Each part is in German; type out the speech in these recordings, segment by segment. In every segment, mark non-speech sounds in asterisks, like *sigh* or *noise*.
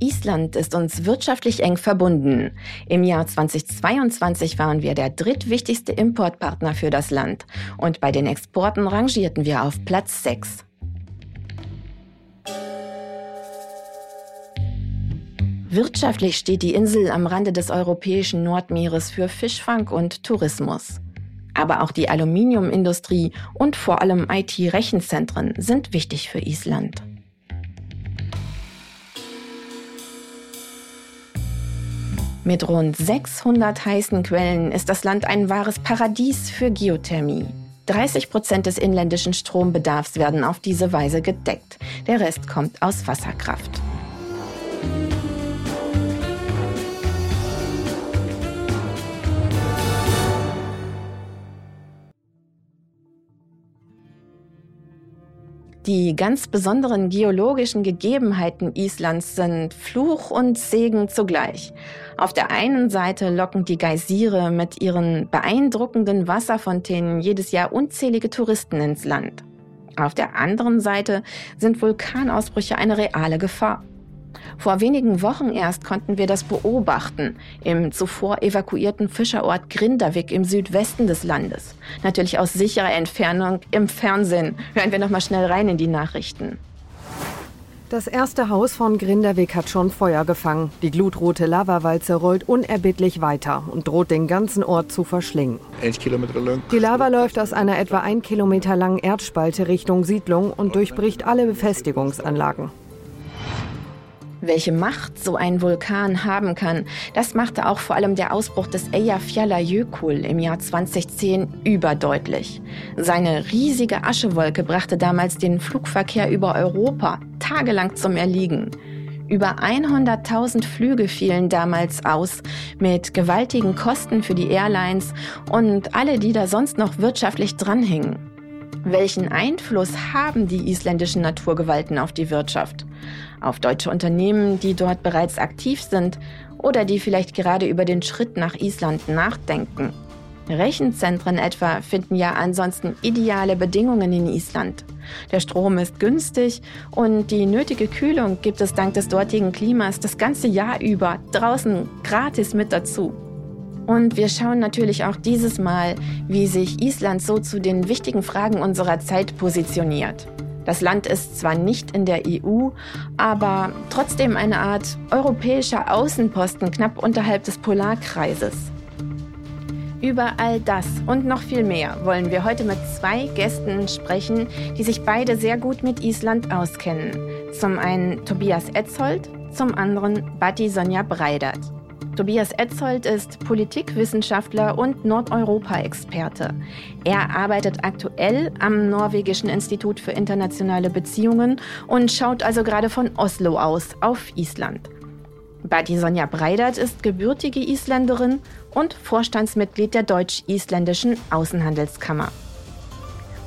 Island ist uns wirtschaftlich eng verbunden. Im Jahr 2022 waren wir der drittwichtigste Importpartner für das Land und bei den Exporten rangierten wir auf Platz 6. Wirtschaftlich steht die Insel am Rande des europäischen Nordmeeres für Fischfang und Tourismus. Aber auch die Aluminiumindustrie und vor allem IT-Rechenzentren sind wichtig für Island. Mit rund 600 heißen Quellen ist das Land ein wahres Paradies für Geothermie. 30 Prozent des inländischen Strombedarfs werden auf diese Weise gedeckt. Der Rest kommt aus Wasserkraft. Die ganz besonderen geologischen Gegebenheiten Islands sind Fluch und Segen zugleich. Auf der einen Seite locken die Geysire mit ihren beeindruckenden Wasserfontänen jedes Jahr unzählige Touristen ins Land. Auf der anderen Seite sind Vulkanausbrüche eine reale Gefahr. Vor wenigen Wochen erst konnten wir das beobachten im zuvor evakuierten Fischerort Grindavik im Südwesten des Landes. Natürlich aus sicherer Entfernung im Fernsehen. Hören wir noch mal schnell rein in die Nachrichten. Das erste Haus von Grindavik hat schon Feuer gefangen. Die glutrote Lavawalze rollt unerbittlich weiter und droht den ganzen Ort zu verschlingen. Die Lava läuft aus einer etwa ein Kilometer langen Erdspalte Richtung Siedlung und durchbricht alle Befestigungsanlagen. Welche Macht so ein Vulkan haben kann, das machte auch vor allem der Ausbruch des Eyjafjallajökull im Jahr 2010 überdeutlich. Seine riesige Aschewolke brachte damals den Flugverkehr über Europa tagelang zum Erliegen. Über 100.000 Flüge fielen damals aus, mit gewaltigen Kosten für die Airlines und alle, die da sonst noch wirtschaftlich dranhingen. Welchen Einfluss haben die isländischen Naturgewalten auf die Wirtschaft? Auf deutsche Unternehmen, die dort bereits aktiv sind oder die vielleicht gerade über den Schritt nach Island nachdenken? Rechenzentren etwa finden ja ansonsten ideale Bedingungen in Island. Der Strom ist günstig und die nötige Kühlung gibt es dank des dortigen Klimas das ganze Jahr über draußen gratis mit dazu. Und wir schauen natürlich auch dieses Mal, wie sich Island so zu den wichtigen Fragen unserer Zeit positioniert. Das Land ist zwar nicht in der EU, aber trotzdem eine Art europäischer Außenposten knapp unterhalb des Polarkreises. Über all das und noch viel mehr wollen wir heute mit zwei Gästen sprechen, die sich beide sehr gut mit Island auskennen. Zum einen Tobias Etzold, zum anderen Batti Sonja Breidert. Tobias Etzold ist Politikwissenschaftler und Nordeuropa-Experte. Er arbeitet aktuell am Norwegischen Institut für internationale Beziehungen und schaut also gerade von Oslo aus auf Island. Badi Sonja Breidert ist gebürtige Isländerin und Vorstandsmitglied der Deutsch-Isländischen Außenhandelskammer.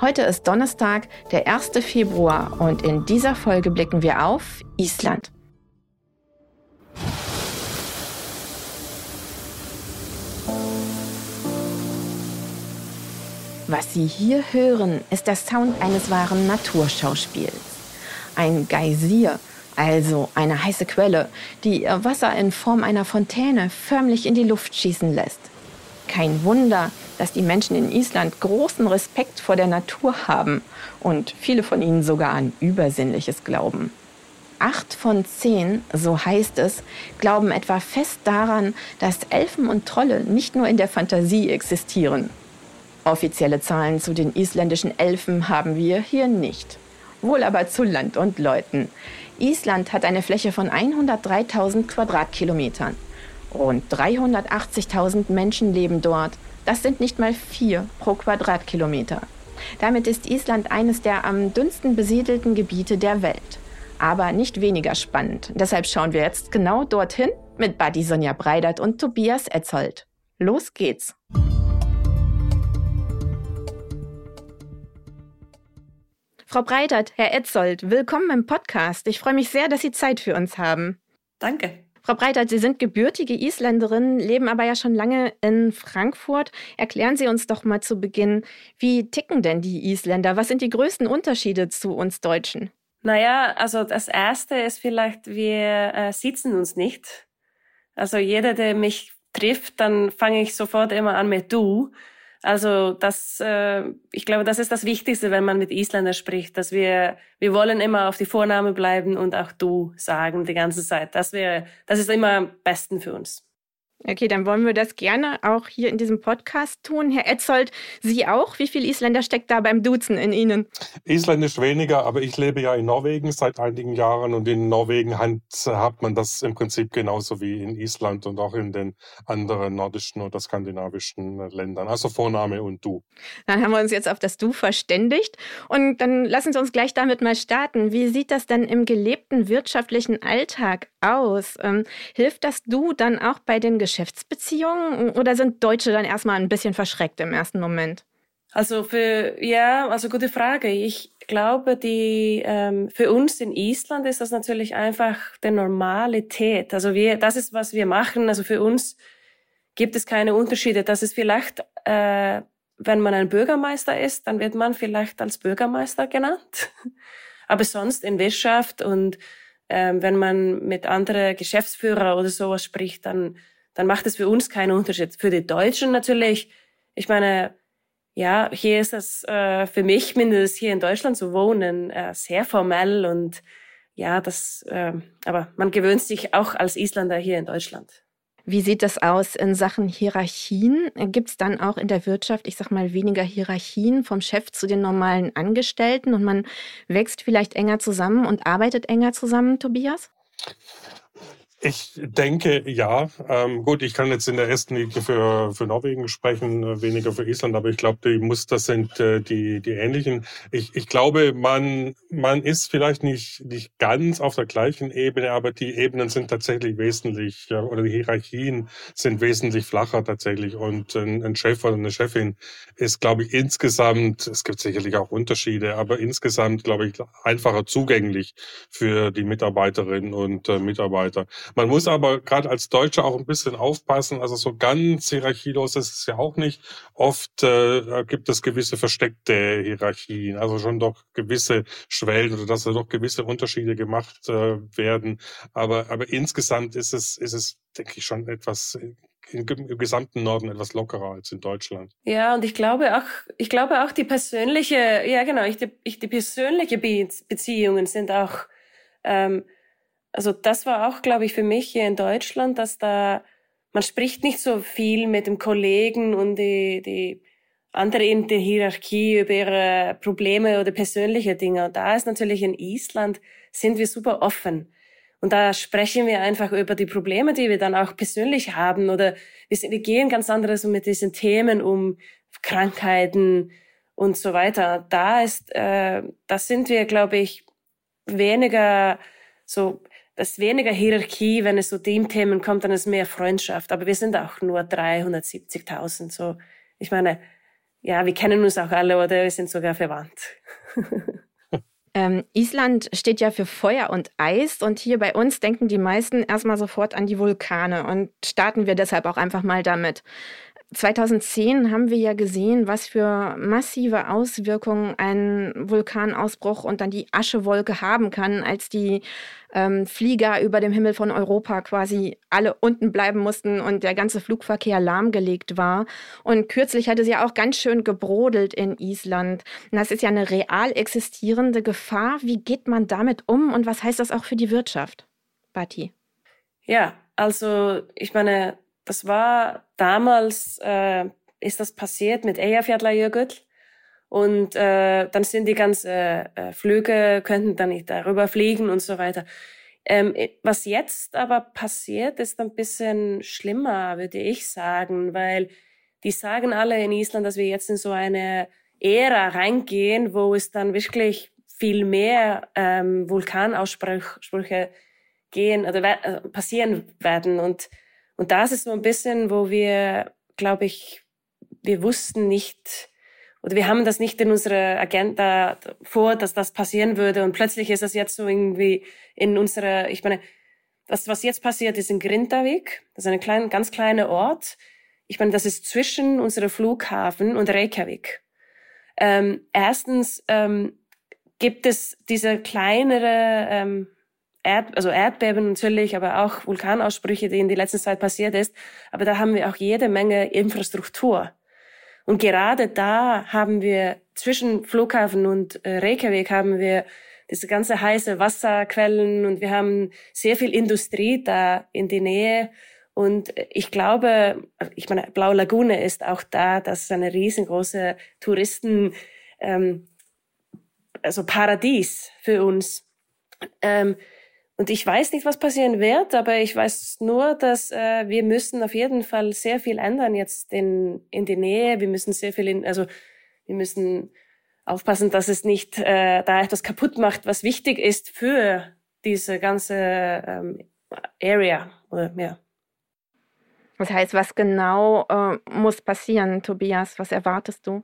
Heute ist Donnerstag, der 1. Februar und in dieser Folge blicken wir auf Island. Was Sie hier hören, ist der Sound eines wahren Naturschauspiels. Ein Geysir, also eine heiße Quelle, die ihr Wasser in Form einer Fontäne förmlich in die Luft schießen lässt. Kein Wunder, dass die Menschen in Island großen Respekt vor der Natur haben und viele von ihnen sogar an Übersinnliches glauben. Acht von zehn, so heißt es, glauben etwa fest daran, dass Elfen und Trolle nicht nur in der Fantasie existieren. Offizielle Zahlen zu den isländischen Elfen haben wir hier nicht. Wohl aber zu Land und Leuten. Island hat eine Fläche von 103.000 Quadratkilometern. Rund 380.000 Menschen leben dort. Das sind nicht mal vier pro Quadratkilometer. Damit ist Island eines der am dünnsten besiedelten Gebiete der Welt. aber nicht weniger spannend. Deshalb schauen wir jetzt genau dorthin mit Buddy Sonja Breidert und Tobias Etzold. Los geht's! Frau Breitert, Herr Etzold, willkommen im Podcast. Ich freue mich sehr, dass Sie Zeit für uns haben. Danke. Frau Breitert, Sie sind gebürtige Isländerin, leben aber ja schon lange in Frankfurt. Erklären Sie uns doch mal zu Beginn, wie ticken denn die Isländer? Was sind die größten Unterschiede zu uns Deutschen? Naja, also das Erste ist vielleicht, wir äh, sitzen uns nicht. Also jeder, der mich trifft, dann fange ich sofort immer an mit du. Also das, äh, ich glaube, das ist das Wichtigste, wenn man mit Isländer spricht, dass wir, wir wollen immer auf die Vorname bleiben und auch du sagen die ganze Zeit. Das wäre, das ist immer am besten für uns. Okay, dann wollen wir das gerne auch hier in diesem Podcast tun. Herr Etzold, Sie auch? Wie viel Isländer steckt da beim Duzen in Ihnen? Isländisch weniger, aber ich lebe ja in Norwegen seit einigen Jahren und in Norwegen hat man das im Prinzip genauso wie in Island und auch in den anderen nordischen oder skandinavischen Ländern. Also Vorname und Du. Dann haben wir uns jetzt auf das Du verständigt und dann lassen Sie uns gleich damit mal starten. Wie sieht das denn im gelebten wirtschaftlichen Alltag aus? Ähm, hilft das Du dann auch bei den Geschäftsbeziehungen oder sind Deutsche dann erstmal ein bisschen verschreckt im ersten Moment? Also für ja, also gute Frage. Ich glaube, die ähm, für uns in Island ist das natürlich einfach der Normalität. Also wir, das ist was wir machen. Also für uns gibt es keine Unterschiede. Das ist vielleicht, äh, wenn man ein Bürgermeister ist, dann wird man vielleicht als Bürgermeister genannt. *laughs* Aber sonst in Wirtschaft und ähm, wenn man mit anderen Geschäftsführer oder sowas spricht, dann dann macht es für uns keinen Unterschied. Für die Deutschen natürlich, ich meine, ja, hier ist das äh, für mich mindestens hier in Deutschland zu wohnen äh, sehr formell und ja, das, äh, aber man gewöhnt sich auch als Isländer hier in Deutschland. Wie sieht das aus in Sachen Hierarchien? Gibt es dann auch in der Wirtschaft, ich sag mal, weniger Hierarchien vom Chef zu den normalen Angestellten und man wächst vielleicht enger zusammen und arbeitet enger zusammen, Tobias? Ich denke, ja. Ähm, gut, ich kann jetzt in der ersten Liga für, für Norwegen sprechen, äh, weniger für Island, aber ich glaube, die Muster sind äh, die, die ähnlichen. Ich, ich glaube, man, man ist vielleicht nicht, nicht ganz auf der gleichen Ebene, aber die Ebenen sind tatsächlich wesentlich, äh, oder die Hierarchien sind wesentlich flacher tatsächlich. Und ein, ein Chef oder eine Chefin ist, glaube ich, insgesamt, es gibt sicherlich auch Unterschiede, aber insgesamt, glaube ich, einfacher zugänglich für die Mitarbeiterinnen und äh, Mitarbeiter. Man muss aber gerade als Deutscher auch ein bisschen aufpassen. Also so ganz hierarchielos ist es ja auch nicht. Oft äh, gibt es gewisse versteckte Hierarchien, also schon doch gewisse Schwellen oder dass da doch gewisse Unterschiede gemacht äh, werden. Aber, aber insgesamt ist es, ist es, denke ich, schon etwas im gesamten Norden etwas lockerer als in Deutschland. Ja, und ich glaube auch, ich glaube auch die persönliche, ja genau, ich, die, ich, die persönliche Beziehungen sind auch ähm, also das war auch, glaube ich, für mich hier in Deutschland, dass da, man spricht nicht so viel mit dem Kollegen und die, die andere in der Hierarchie über ihre Probleme oder persönliche Dinge. Und da ist natürlich in Island, sind wir super offen. Und da sprechen wir einfach über die Probleme, die wir dann auch persönlich haben. Oder wir, sind, wir gehen ganz anderes mit diesen Themen um, Krankheiten und so weiter. Da ist, äh, da sind wir, glaube ich, weniger so das ist weniger Hierarchie, wenn es so Teamthemen kommt, dann ist mehr Freundschaft. Aber wir sind auch nur 370.000. So, ich meine, ja, wir kennen uns auch alle oder wir sind sogar verwandt. *laughs* Ähm, Island steht ja für Feuer und Eis und hier bei uns denken die meisten erstmal sofort an die Vulkane und starten wir deshalb auch einfach mal damit. 2010 haben wir ja gesehen, was für massive Auswirkungen ein Vulkanausbruch und dann die Aschewolke haben kann, als die ähm, Flieger über dem Himmel von Europa quasi alle unten bleiben mussten und der ganze Flugverkehr lahmgelegt war. Und kürzlich hatte sie ja auch ganz schön gebrodelt in Island. Und das ist ja eine real existierende Gefahr. Wie geht man damit um und was heißt das auch für die Wirtschaft? Bati. Ja, also ich meine, das war damals, äh, ist das passiert mit Eyjafjallajökull. Und äh, dann sind die ganzen äh, Flüge, könnten dann nicht darüber fliegen und so weiter. Ähm, was jetzt aber passiert, ist ein bisschen schlimmer, würde ich sagen, weil die sagen alle in Island, dass wir jetzt in so eine Ära reingehen, wo es dann wirklich viel mehr ähm, Vulkanausbrüche gehen oder äh, passieren werden. Und, und das ist so ein bisschen, wo wir, glaube ich, wir wussten nicht, oder wir haben das nicht in unserer Agenda vor, dass das passieren würde. Und plötzlich ist das jetzt so irgendwie in unserer, ich meine, das, was jetzt passiert, ist in Grindavik. Das ist ein klein, ganz kleiner Ort. Ich meine, das ist zwischen unserem Flughafen und Reykjavik. Ähm, erstens ähm, gibt es diese kleinere ähm, Erd, also Erdbeben natürlich, aber auch Vulkanausbrüche, die in der letzten Zeit passiert ist. Aber da haben wir auch jede Menge Infrastruktur. Und gerade da haben wir zwischen Flughafen und äh, Reykjavik haben wir diese ganze heiße Wasserquellen und wir haben sehr viel Industrie da in die Nähe. Und ich glaube, ich meine, Blaue Lagune ist auch da, das ist eine riesengroße Touristen, ähm, also Paradies für uns. Ähm, und ich weiß nicht, was passieren wird, aber ich weiß nur, dass äh, wir müssen auf jeden Fall sehr viel ändern jetzt in, in die Nähe. Wir müssen sehr viel in, also wir müssen aufpassen, dass es nicht äh, da etwas kaputt macht, was wichtig ist für diese ganze ähm, Area. Oder, ja. Das heißt, was genau äh, muss passieren, Tobias? Was erwartest du?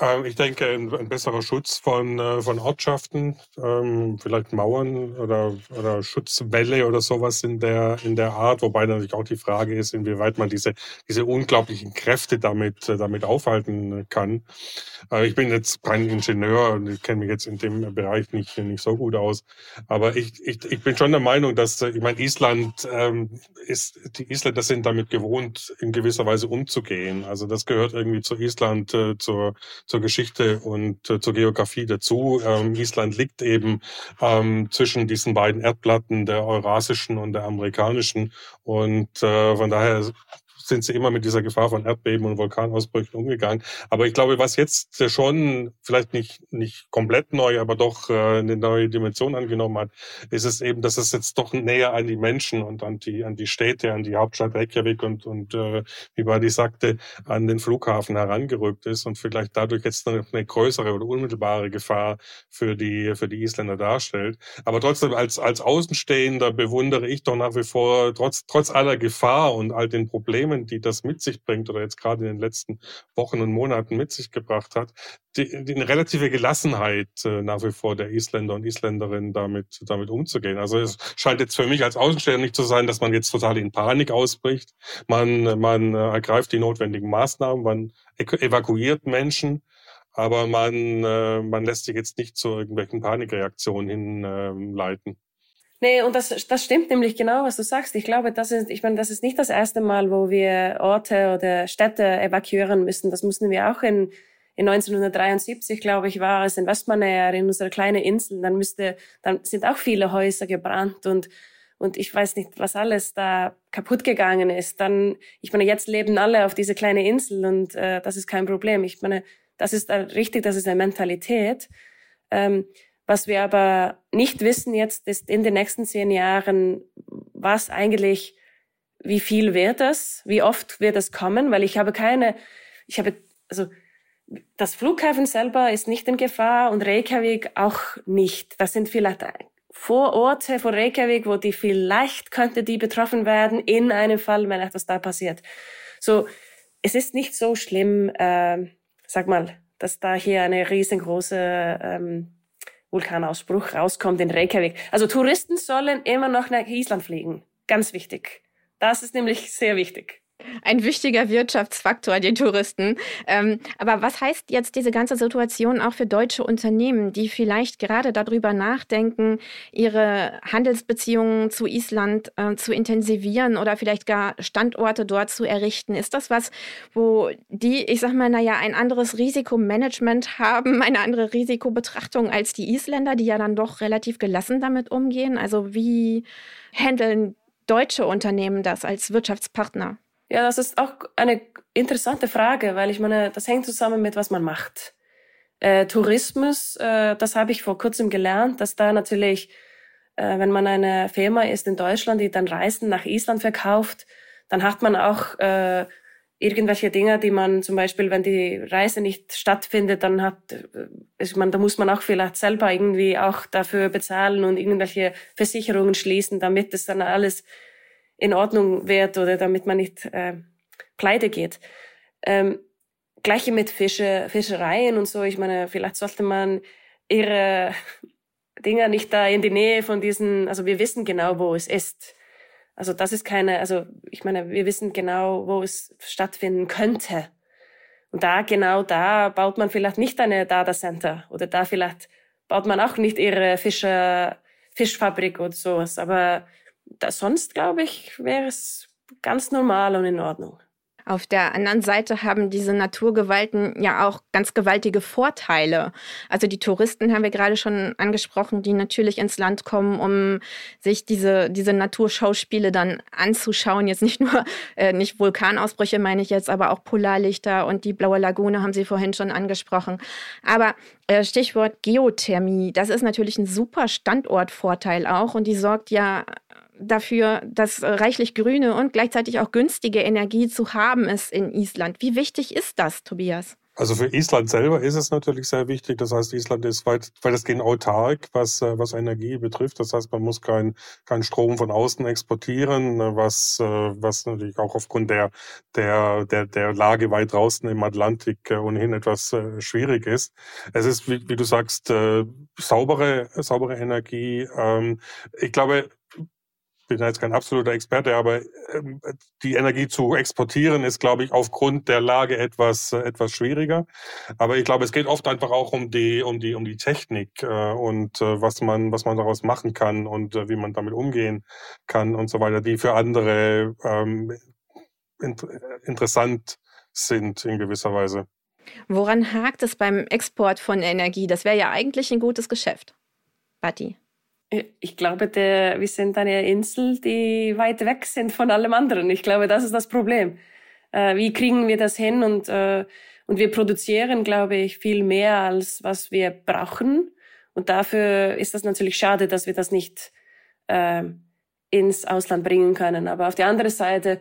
Ähm, ich denke, ein, besserer Schutz von, äh, von Ortschaften, ähm, vielleicht Mauern oder, oder Schutzwälle oder sowas in der, in der Art, wobei natürlich auch die Frage ist, inwieweit man diese, diese unglaublichen Kräfte damit, äh, damit aufhalten kann. Äh, ich bin jetzt kein Ingenieur und ich kenne mich jetzt in dem Bereich nicht, nicht so gut aus, aber ich, ich, ich bin schon der Meinung, dass, ich meine, Island ähm, ist, die Isländer sind damit gewohnt, in gewisser Weise umzugehen. Also das gehört irgendwie zu Island, zur zur Geschichte und äh, zur Geografie dazu. Ähm, Island liegt eben ähm, zwischen diesen beiden Erdplatten, der eurasischen und der amerikanischen. Und äh, von daher sind sie immer mit dieser Gefahr von Erdbeben und Vulkanausbrüchen umgegangen. Aber ich glaube, was jetzt schon vielleicht nicht, nicht komplett neu, aber doch äh, eine neue Dimension angenommen hat, ist es eben, dass es jetzt doch näher an die Menschen und an die, an die Städte, an die Hauptstadt Reykjavik und, und äh, wie Badi sagte, an den Flughafen herangerückt ist und vielleicht dadurch jetzt eine, eine größere oder unmittelbare Gefahr für die, für die Isländer darstellt. Aber trotzdem als, als Außenstehender bewundere ich doch nach wie vor, trotz, trotz aller Gefahr und all den Problemen, Themen, die das mit sich bringt oder jetzt gerade in den letzten Wochen und Monaten mit sich gebracht hat, die, die eine relative Gelassenheit äh, nach wie vor der Isländer und Isländerinnen damit, damit umzugehen. Also es scheint jetzt für mich als Außenstehender nicht zu sein, dass man jetzt total in Panik ausbricht. Man, man äh, ergreift die notwendigen Maßnahmen, man evakuiert Menschen, aber man, äh, man lässt sich jetzt nicht zu irgendwelchen Panikreaktionen hinleiten. Nee, und das, das stimmt nämlich genau, was du sagst. Ich glaube, das ist, ich meine, das ist nicht das erste Mal, wo wir Orte oder Städte evakuieren müssen. Das mussten wir auch in, in 1973, glaube ich, war es in Westmannair, in unserer kleinen Insel. Dann müsste, dann sind auch viele Häuser gebrannt und, und ich weiß nicht, was alles da kaputt gegangen ist. Dann, ich meine, jetzt leben alle auf dieser kleinen Insel und äh, das ist kein Problem. Ich meine, das ist richtig, das ist eine Mentalität. Ähm, was wir aber nicht wissen jetzt ist in den nächsten zehn Jahren, was eigentlich, wie viel wird das, wie oft wird es kommen, weil ich habe keine, ich habe, also das Flughafen selber ist nicht in Gefahr und Reykjavik auch nicht. Das sind vielleicht Vororte von Reykjavik, wo die vielleicht könnte die betroffen werden in einem Fall, wenn etwas da passiert. So, es ist nicht so schlimm, äh, sag mal, dass da hier eine riesengroße ähm, Vulkanausbruch rauskommt in Reykjavik. Also Touristen sollen immer noch nach Island fliegen. Ganz wichtig. Das ist nämlich sehr wichtig. Ein wichtiger Wirtschaftsfaktor, die Touristen. Ähm, aber was heißt jetzt diese ganze Situation auch für deutsche Unternehmen, die vielleicht gerade darüber nachdenken, ihre Handelsbeziehungen zu Island äh, zu intensivieren oder vielleicht gar Standorte dort zu errichten? Ist das was, wo die, ich sag mal, naja, ein anderes Risikomanagement haben, eine andere Risikobetrachtung als die Isländer, die ja dann doch relativ gelassen damit umgehen? Also wie handeln deutsche Unternehmen das als Wirtschaftspartner? Ja, das ist auch eine interessante Frage, weil ich meine, das hängt zusammen mit, was man macht. Äh, Tourismus, äh, das habe ich vor kurzem gelernt, dass da natürlich, äh, wenn man eine Firma ist in Deutschland, die dann Reisen nach Island verkauft, dann hat man auch, äh, irgendwelche Dinge, die man zum Beispiel, wenn die Reise nicht stattfindet, dann hat, ist man, da muss man auch vielleicht selber irgendwie auch dafür bezahlen und irgendwelche Versicherungen schließen, damit es dann alles in Ordnung wird oder damit man nicht äh, pleite geht. Ähm, Gleiche mit Fische, Fischereien und so. Ich meine, vielleicht sollte man ihre *laughs* Dinger nicht da in die Nähe von diesen, also wir wissen genau, wo es ist. Also das ist keine, also ich meine, wir wissen genau, wo es stattfinden könnte. Und da, genau da baut man vielleicht nicht eine Data Center oder da vielleicht baut man auch nicht ihre Fischer, Fischfabrik oder sowas. Aber da, sonst, glaube ich, wäre es ganz normal und in Ordnung. Auf der anderen Seite haben diese Naturgewalten ja auch ganz gewaltige Vorteile. Also die Touristen haben wir gerade schon angesprochen, die natürlich ins Land kommen, um sich diese, diese Naturschauspiele dann anzuschauen. Jetzt nicht nur, äh, nicht Vulkanausbrüche meine ich jetzt, aber auch Polarlichter und die Blaue Lagune haben Sie vorhin schon angesprochen. Aber äh, Stichwort Geothermie, das ist natürlich ein super Standortvorteil auch und die sorgt ja dafür, dass äh, reichlich grüne und gleichzeitig auch günstige Energie zu haben ist in Island. Wie wichtig ist das, Tobias? Also für Island selber ist es natürlich sehr wichtig. Das heißt, Island ist weit, weitestgehend autark, was, äh, was Energie betrifft. Das heißt, man muss keinen kein Strom von außen exportieren, äh, was, was natürlich auch aufgrund der, der, der, der Lage weit draußen im Atlantik ohnehin etwas schwierig ist. Es ist, wie, wie du sagst, saubere, saubere Energie. Ähm, ich glaube, bin jetzt kein absoluter Experte, aber ähm, die Energie zu exportieren ist, glaube ich, aufgrund der Lage etwas äh, etwas schwieriger. Aber ich glaube, es geht oft einfach auch um die um die um die Technik äh, und äh, was man was man daraus machen kann und wie man damit umgehen kann und so weiter, die für andere ähm, int interessant sind in gewisser Weise. Woran hakt es beim Export von Energie? Das wäre ja eigentlich ein gutes Geschäft. Batti. Ich glaube, der, wir sind eine Insel, die weit weg sind von allem anderen. Ich glaube, das ist das Problem. Äh, wie kriegen wir das hin? Und, äh, und wir produzieren, glaube ich, viel mehr, als was wir brauchen. Und dafür ist das natürlich schade, dass wir das nicht äh, ins Ausland bringen können. Aber auf der anderen Seite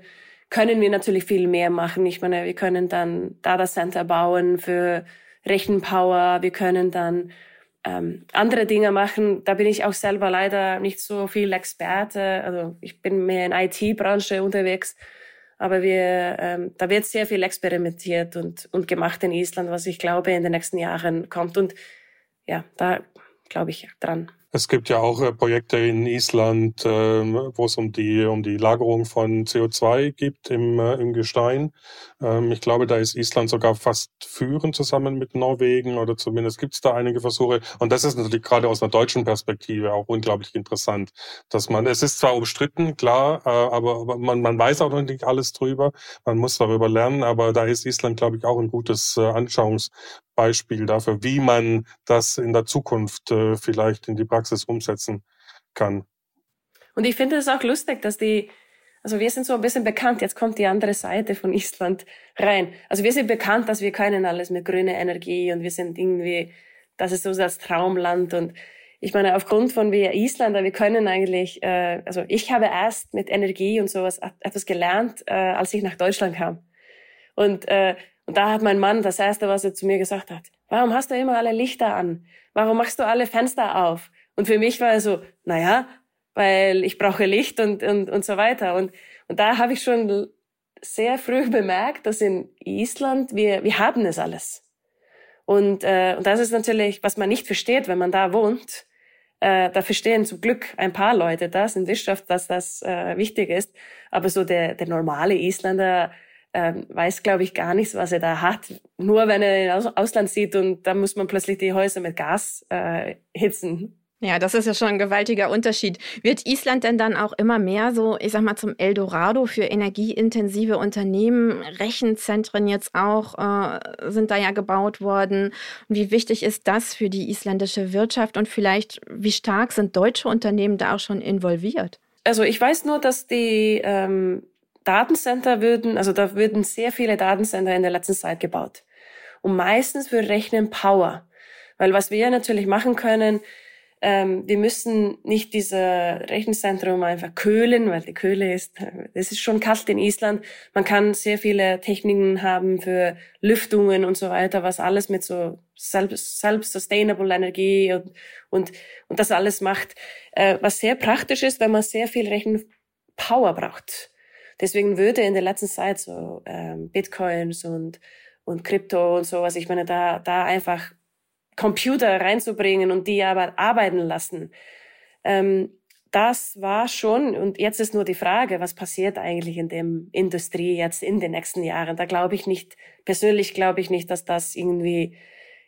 können wir natürlich viel mehr machen. Ich meine, wir können dann Data Center bauen für Rechenpower. Wir können dann ähm, andere Dinge machen. Da bin ich auch selber leider nicht so viel Experte. Also ich bin mehr in IT-Branche unterwegs. Aber wir, ähm, da wird sehr viel experimentiert und, und gemacht in Island, was ich glaube in den nächsten Jahren kommt. Und ja, da glaube ich dran. Es gibt ja auch äh, Projekte in Island, ähm, wo es um die, um die Lagerung von CO2 gibt im, äh, im Gestein. Ähm, ich glaube, da ist Island sogar fast führend zusammen mit Norwegen oder zumindest gibt es da einige Versuche. Und das ist natürlich gerade aus einer deutschen Perspektive auch unglaublich interessant, dass man, es ist zwar umstritten, klar, äh, aber man, man weiß auch noch nicht alles drüber. Man muss darüber lernen, aber da ist Island, glaube ich, auch ein gutes Anschauungsbeispiel dafür, wie man das in der Zukunft vielleicht in die Praxis Praxis umsetzen kann. Und ich finde es auch lustig, dass die, also wir sind so ein bisschen bekannt, jetzt kommt die andere Seite von Island rein. Also wir sind bekannt, dass wir können alles mit grüner Energie und wir sind irgendwie, das ist so das Traumland und ich meine, aufgrund von wir Isländer, wir können eigentlich, äh, also ich habe erst mit Energie und sowas etwas gelernt, äh, als ich nach Deutschland kam. Und, äh, und da hat mein Mann das erste, was er zu mir gesagt hat, warum hast du immer alle Lichter an? Warum machst du alle Fenster auf? Und für mich war es so, naja, weil ich brauche Licht und, und, und so weiter. Und, und da habe ich schon sehr früh *laughs* bemerkt, dass in Island wir, wir haben es alles. Und, äh, und das ist natürlich, was man nicht versteht, wenn man da wohnt. Äh, da verstehen zum Glück ein paar Leute das in Wirtschaft, dass das äh, wichtig ist. Aber so der, der normale Isländer äh, weiß, glaube ich, gar nichts, was er da hat. Nur wenn er in Ausland sieht und da muss man plötzlich die Häuser mit Gas äh, hitzen. Ja, das ist ja schon ein gewaltiger Unterschied. Wird Island denn dann auch immer mehr so, ich sag mal, zum Eldorado für energieintensive Unternehmen? Rechenzentren jetzt auch äh, sind da ja gebaut worden. Und wie wichtig ist das für die isländische Wirtschaft und vielleicht, wie stark sind deutsche Unternehmen da auch schon involviert? Also ich weiß nur, dass die ähm, Datencenter würden, also da würden sehr viele Datencenter in der letzten Zeit gebaut. Und meistens für Rechnen Power. Weil was wir natürlich machen können, ähm, wir müssen nicht dieses Rechenzentrum einfach kühlen, weil die Kühle ist, es ist schon kalt in Island. Man kann sehr viele Techniken haben für Lüftungen und so weiter, was alles mit so self-sustainable Energie und, und, und das alles macht, äh, was sehr praktisch ist, wenn man sehr viel Rechenpower braucht. Deswegen würde in der letzten Zeit so ähm, Bitcoins und und Krypto und sowas, ich meine, da, da einfach Computer reinzubringen und die aber arbeiten lassen. Ähm, das war schon, und jetzt ist nur die Frage, was passiert eigentlich in dem Industrie jetzt in den nächsten Jahren? Da glaube ich nicht, persönlich glaube ich nicht, dass das irgendwie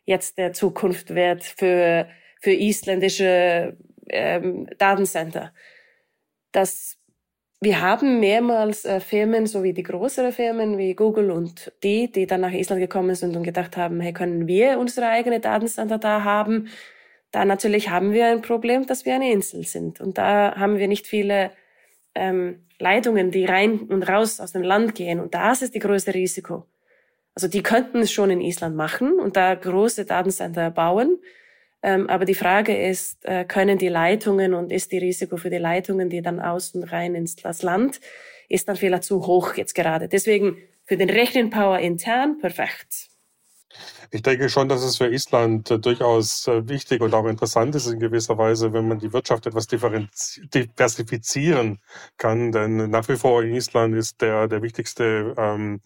jetzt der Zukunft wird für, für isländische ähm, Datencenter. Das wir haben mehrmals äh, Firmen, so wie die größeren Firmen wie Google und die, die dann nach Island gekommen sind und gedacht haben, hey, können wir unsere eigene Datencenter da haben? Da natürlich haben wir ein Problem, dass wir eine Insel sind. Und da haben wir nicht viele ähm, Leitungen, die rein und raus aus dem Land gehen. Und das ist die größte Risiko. Also die könnten es schon in Island machen und da große Datencenter bauen. Ähm, aber die Frage ist, äh, können die Leitungen und ist die Risiko für die Leitungen, die dann außen rein ins Land, ist dann vielleicht zu hoch jetzt gerade. Deswegen für den Rechenpower intern perfekt. Ich denke schon, dass es für Island äh, durchaus äh, wichtig und auch interessant ist in gewisser Weise, wenn man die Wirtschaft etwas diversifizieren kann. Denn nach wie vor in Island ist der, der wichtigste ähm,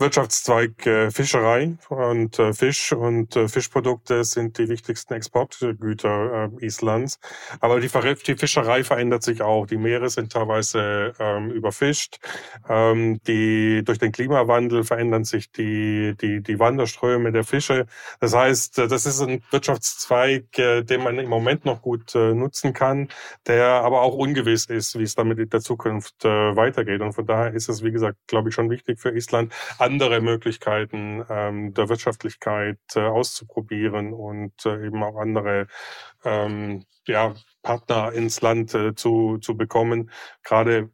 Wirtschaftszweig äh, Fischerei und äh, Fisch und äh, Fischprodukte sind die wichtigsten Exportgüter äh, Islands. Aber die, die, Fischerei verändert sich auch. Die Meere sind teilweise ähm, überfischt. Ähm, die, durch den Klimawandel verändern sich die, die, die Wanderströme der Fische. Das heißt, äh, das ist ein Wirtschaftszweig, äh, den man im Moment noch gut äh, nutzen kann, der aber auch ungewiss ist, wie es damit in der Zukunft äh, weitergeht. Und von daher ist es, wie gesagt, glaube ich, schon wichtig für Island, andere Möglichkeiten ähm, der Wirtschaftlichkeit äh, auszuprobieren und äh, eben auch andere ähm, ja, Partner ins Land äh, zu, zu bekommen. Gerade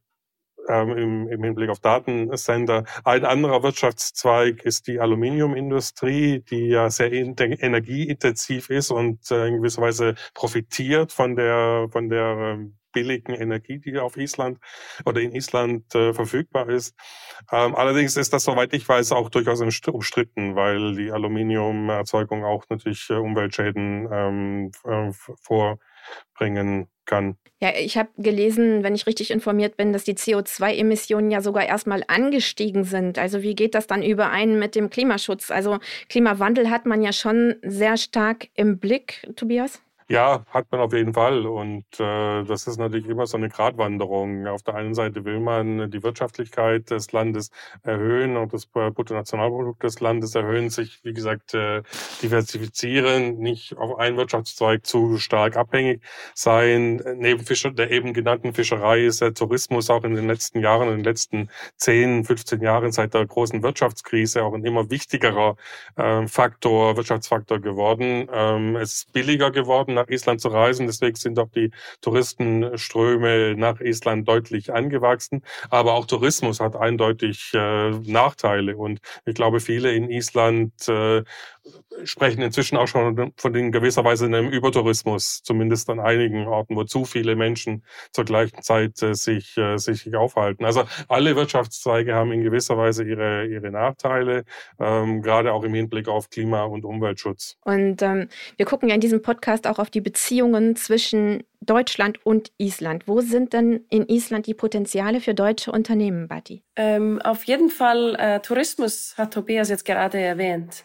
ähm, im, im Hinblick auf Datencenter. Ein anderer Wirtschaftszweig ist die Aluminiumindustrie, die ja sehr energieintensiv ist und äh, in gewisser Weise profitiert von der, von der ähm, billigen Energie, die auf Island oder in Island äh, verfügbar ist. Ähm, allerdings ist das, soweit ich weiß, auch durchaus umstritten, weil die Aluminiumerzeugung auch natürlich äh, Umweltschäden ähm, äh, vorbringen kann. Ja, ich habe gelesen, wenn ich richtig informiert bin, dass die CO2-Emissionen ja sogar erstmal angestiegen sind. Also wie geht das dann überein mit dem Klimaschutz? Also Klimawandel hat man ja schon sehr stark im Blick, Tobias. Ja, hat man auf jeden Fall. Und äh, das ist natürlich immer so eine Gratwanderung. Auf der einen Seite will man die Wirtschaftlichkeit des Landes erhöhen und das Bruttonationalprodukt des Landes erhöhen, sich, wie gesagt, äh, diversifizieren, nicht auf einen Wirtschaftszweig zu stark abhängig sein. Neben Fischer, der eben genannten Fischerei ist der Tourismus auch in den letzten Jahren, in den letzten 10, 15 Jahren seit der großen Wirtschaftskrise auch ein immer wichtigerer äh, Faktor, Wirtschaftsfaktor geworden. Ähm, es ist billiger geworden nach Island zu reisen. Deswegen sind auch die Touristenströme nach Island deutlich angewachsen. Aber auch Tourismus hat eindeutig äh, Nachteile. Und ich glaube, viele in Island äh, sprechen inzwischen auch schon von in gewisser Weise einem Übertourismus, zumindest an einigen Orten, wo zu viele Menschen zur gleichen Zeit äh, sich, äh, sich aufhalten. Also alle Wirtschaftszweige haben in gewisser Weise ihre, ihre Nachteile, ähm, gerade auch im Hinblick auf Klima- und Umweltschutz. Und ähm, wir gucken ja in diesem Podcast auch auf die Beziehungen zwischen Deutschland und Island. Wo sind denn in Island die Potenziale für deutsche Unternehmen, Bati? Ähm, auf jeden Fall äh, Tourismus hat Tobias jetzt gerade erwähnt.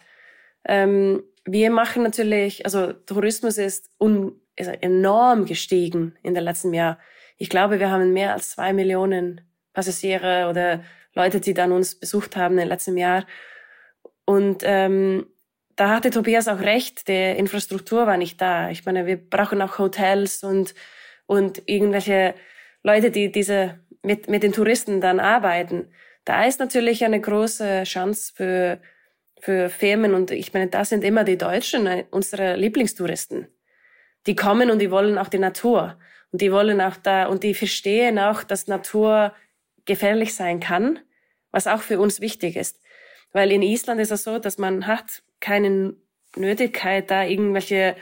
Ähm, wir machen natürlich, also Tourismus ist, un, ist enorm gestiegen in den letzten Jahr. Ich glaube, wir haben mehr als zwei Millionen Passagiere oder Leute, die dann uns besucht haben im letzten Jahr. Und ähm, da hatte Tobias auch recht, die Infrastruktur war nicht da. Ich meine, wir brauchen auch Hotels und, und irgendwelche Leute, die diese mit, mit den Touristen dann arbeiten. Da ist natürlich eine große Chance für für Firmen. Und ich meine, das sind immer die Deutschen, äh, unsere Lieblingstouristen. Die kommen und die wollen auch die Natur. Und die wollen auch da, und die verstehen auch, dass Natur gefährlich sein kann, was auch für uns wichtig ist. Weil in Island ist es so, dass man hat keine Nötigkeit, da irgendwelche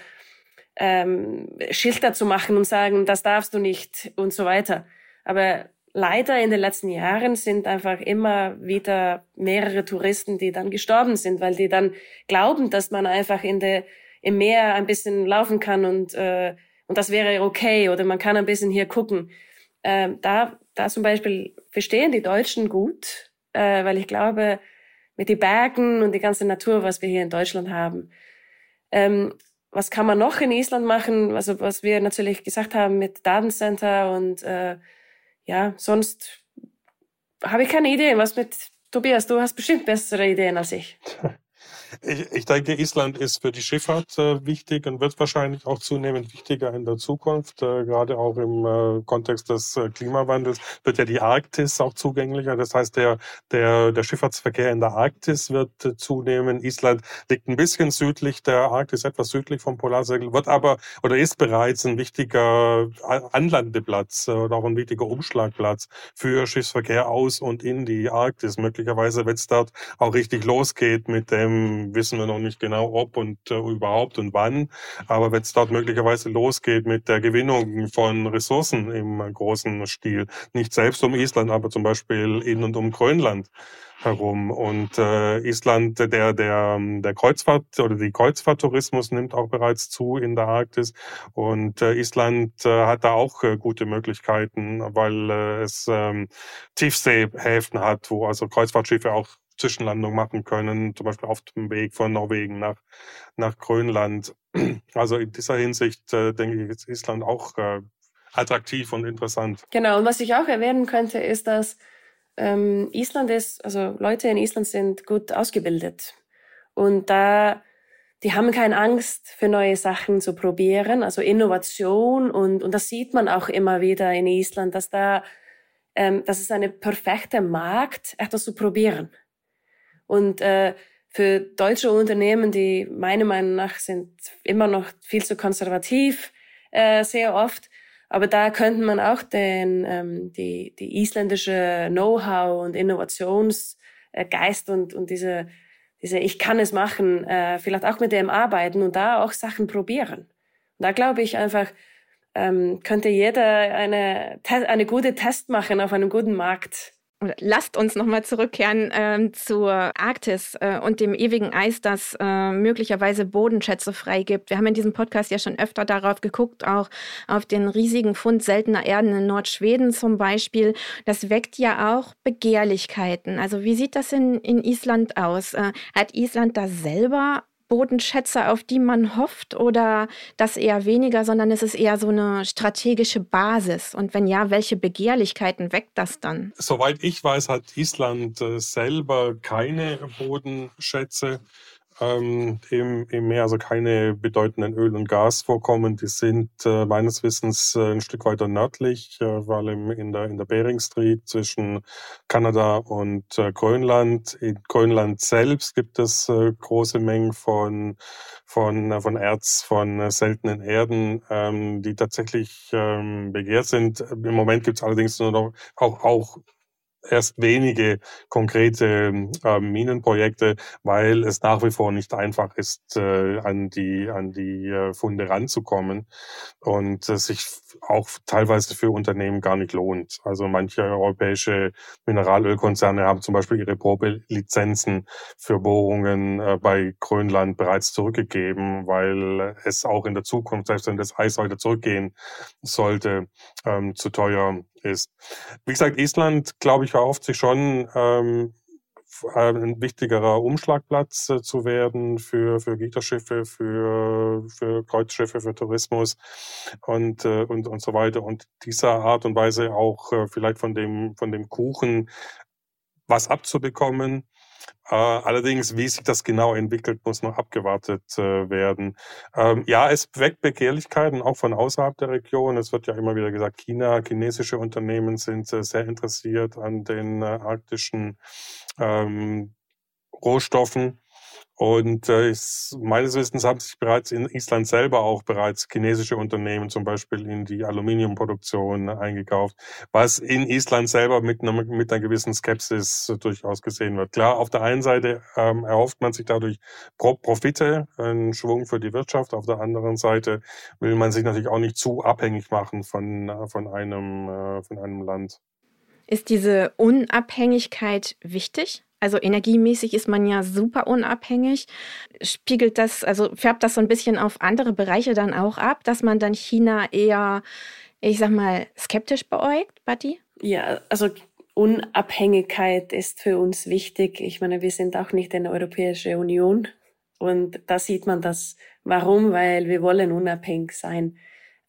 ähm, Schilder zu machen und sagen, das darfst du nicht und so weiter. Aber leider in den letzten Jahren sind einfach immer wieder mehrere Touristen, die dann gestorben sind, weil die dann glauben, dass man einfach in der, im Meer ein bisschen laufen kann und, äh, und das wäre okay oder man kann ein bisschen hier gucken. Ähm, da, da zum Beispiel verstehen die Deutschen gut, äh, weil ich glaube, mit den Bergen und die ganze Natur, was wir hier in Deutschland haben. Ähm, was kann man noch in Island machen? Also was wir natürlich gesagt haben mit Datencenter und äh, ja, sonst habe ich keine Idee. Was mit Tobias? Du hast bestimmt bessere Ideen als ich. *laughs* Ich, ich denke, Island ist für die Schifffahrt äh, wichtig und wird wahrscheinlich auch zunehmend wichtiger in der Zukunft. Äh, gerade auch im äh, Kontext des äh, Klimawandels wird ja die Arktis auch zugänglicher. Das heißt, der, der, der Schifffahrtsverkehr in der Arktis wird äh, zunehmen. Island liegt ein bisschen südlich der Arktis, etwas südlich vom Polarsegel, wird aber oder ist bereits ein wichtiger äh, Anlandeplatz oder auch ein wichtiger Umschlagplatz für Schiffsverkehr aus und in die Arktis. Möglicherweise, wenn es dort auch richtig losgeht mit dem wissen wir noch nicht genau, ob und äh, überhaupt und wann. Aber wenn es dort möglicherweise losgeht mit der Gewinnung von Ressourcen im großen Stil, nicht selbst um Island, aber zum Beispiel in und um Grönland herum. Und äh, Island, der, der, der Kreuzfahrt oder die Kreuzfahrttourismus nimmt auch bereits zu in der Arktis. Und äh, Island äh, hat da auch äh, gute Möglichkeiten, weil äh, es ähm, Tiefseehäfen hat, wo also Kreuzfahrtschiffe auch Zwischenlandung machen können, zum Beispiel auf dem Weg von Norwegen nach, nach Grönland. *clears throat* Also in dieser Hinsicht äh, denke ich, ist Island auch äh, attraktiv und interessant. Genau, und was ich auch erwähnen könnte, ist, dass ähm, Island ist, also Leute in Island sind gut ausgebildet. Und da, die haben keine Angst für neue Sachen zu probieren, also Innovation und, und das sieht man auch immer wieder in Island, dass da, ähm, das ist eine perfekte Markt, etwas zu probieren. Und äh, für deutsche Unternehmen, die meiner Meinung nach sind immer noch viel zu konservativ, äh, sehr oft. Aber da könnte man auch den, ähm, die, die isländische Know-how und Innovationsgeist und, und diese, diese Ich kann es machen, äh, vielleicht auch mit dem arbeiten und da auch Sachen probieren. Und da glaube ich einfach, ähm, könnte jeder eine, eine gute Test machen auf einem guten Markt lasst uns nochmal zurückkehren äh, zur Arktis äh, und dem ewigen Eis, das äh, möglicherweise Bodenschätze freigibt. Wir haben in diesem Podcast ja schon öfter darauf geguckt, auch auf den riesigen Fund seltener Erden in Nordschweden zum Beispiel. Das weckt ja auch Begehrlichkeiten. Also wie sieht das in, in Island aus? Äh, hat Island da selber Bodenschätze, auf die man hofft oder das eher weniger, sondern es ist eher so eine strategische Basis? Und wenn ja, welche Begehrlichkeiten weckt das dann? Soweit ich weiß, hat Island äh, selber keine Bodenschätze ähm, im, im Meer, also keine bedeutenden Öl- und Gasvorkommen. Die sind äh, meines Wissens äh, ein Stück weiter nördlich, äh, vor allem in der, in der Bering Street zwischen Kanada und äh, Grönland. In Grönland selbst gibt es äh, große Mengen von, von, äh, von Erz, von äh, seltenen Erden, ähm, die tatsächlich ähm, begehrt sind. Im Moment gibt es allerdings nur noch auch, auch erst wenige konkrete äh, Minenprojekte, weil es nach wie vor nicht einfach ist, äh, an die an die äh, Funde ranzukommen und äh, sich auch teilweise für Unternehmen gar nicht lohnt. Also manche europäische Mineralölkonzerne haben zum Beispiel ihre Probelizenzen für Bohrungen äh, bei Grönland bereits zurückgegeben, weil es auch in der Zukunft, selbst wenn das Eis heute zurückgehen sollte, ähm, zu teuer ist. Wie gesagt, Island, glaube ich, erhofft sich schon ähm, ein wichtigerer Umschlagplatz äh, zu werden für, für Güterschiffe, für, für Kreuzschiffe, für Tourismus und, äh, und, und so weiter. Und dieser Art und Weise auch äh, vielleicht von dem, von dem Kuchen was abzubekommen äh, allerdings, wie sich das genau entwickelt, muss noch abgewartet äh, werden. Ähm, ja, es weckt Begehrlichkeiten auch von außerhalb der Region. Es wird ja immer wieder gesagt, China, chinesische Unternehmen sind äh, sehr interessiert an den arktischen ähm, Rohstoffen. Und äh, ist, meines Wissens haben sich bereits in Island selber auch bereits chinesische Unternehmen zum Beispiel in die Aluminiumproduktion eingekauft, was in Island selber mit einer, mit einer gewissen Skepsis durchaus gesehen wird. Klar, auf der einen Seite ähm, erhofft man sich dadurch Pro Profite, einen Schwung für die Wirtschaft. Auf der anderen Seite will man sich natürlich auch nicht zu abhängig machen von, von, einem, äh, von einem Land. Ist diese Unabhängigkeit wichtig? Also energiemäßig ist man ja super unabhängig. Spiegelt das, also färbt das so ein bisschen auf andere Bereiche dann auch ab, dass man dann China eher, ich sag mal, skeptisch beäugt, Batti? Ja, also Unabhängigkeit ist für uns wichtig. Ich meine, wir sind auch nicht eine Europäische Union. Und da sieht man das. Warum? Weil wir wollen unabhängig sein.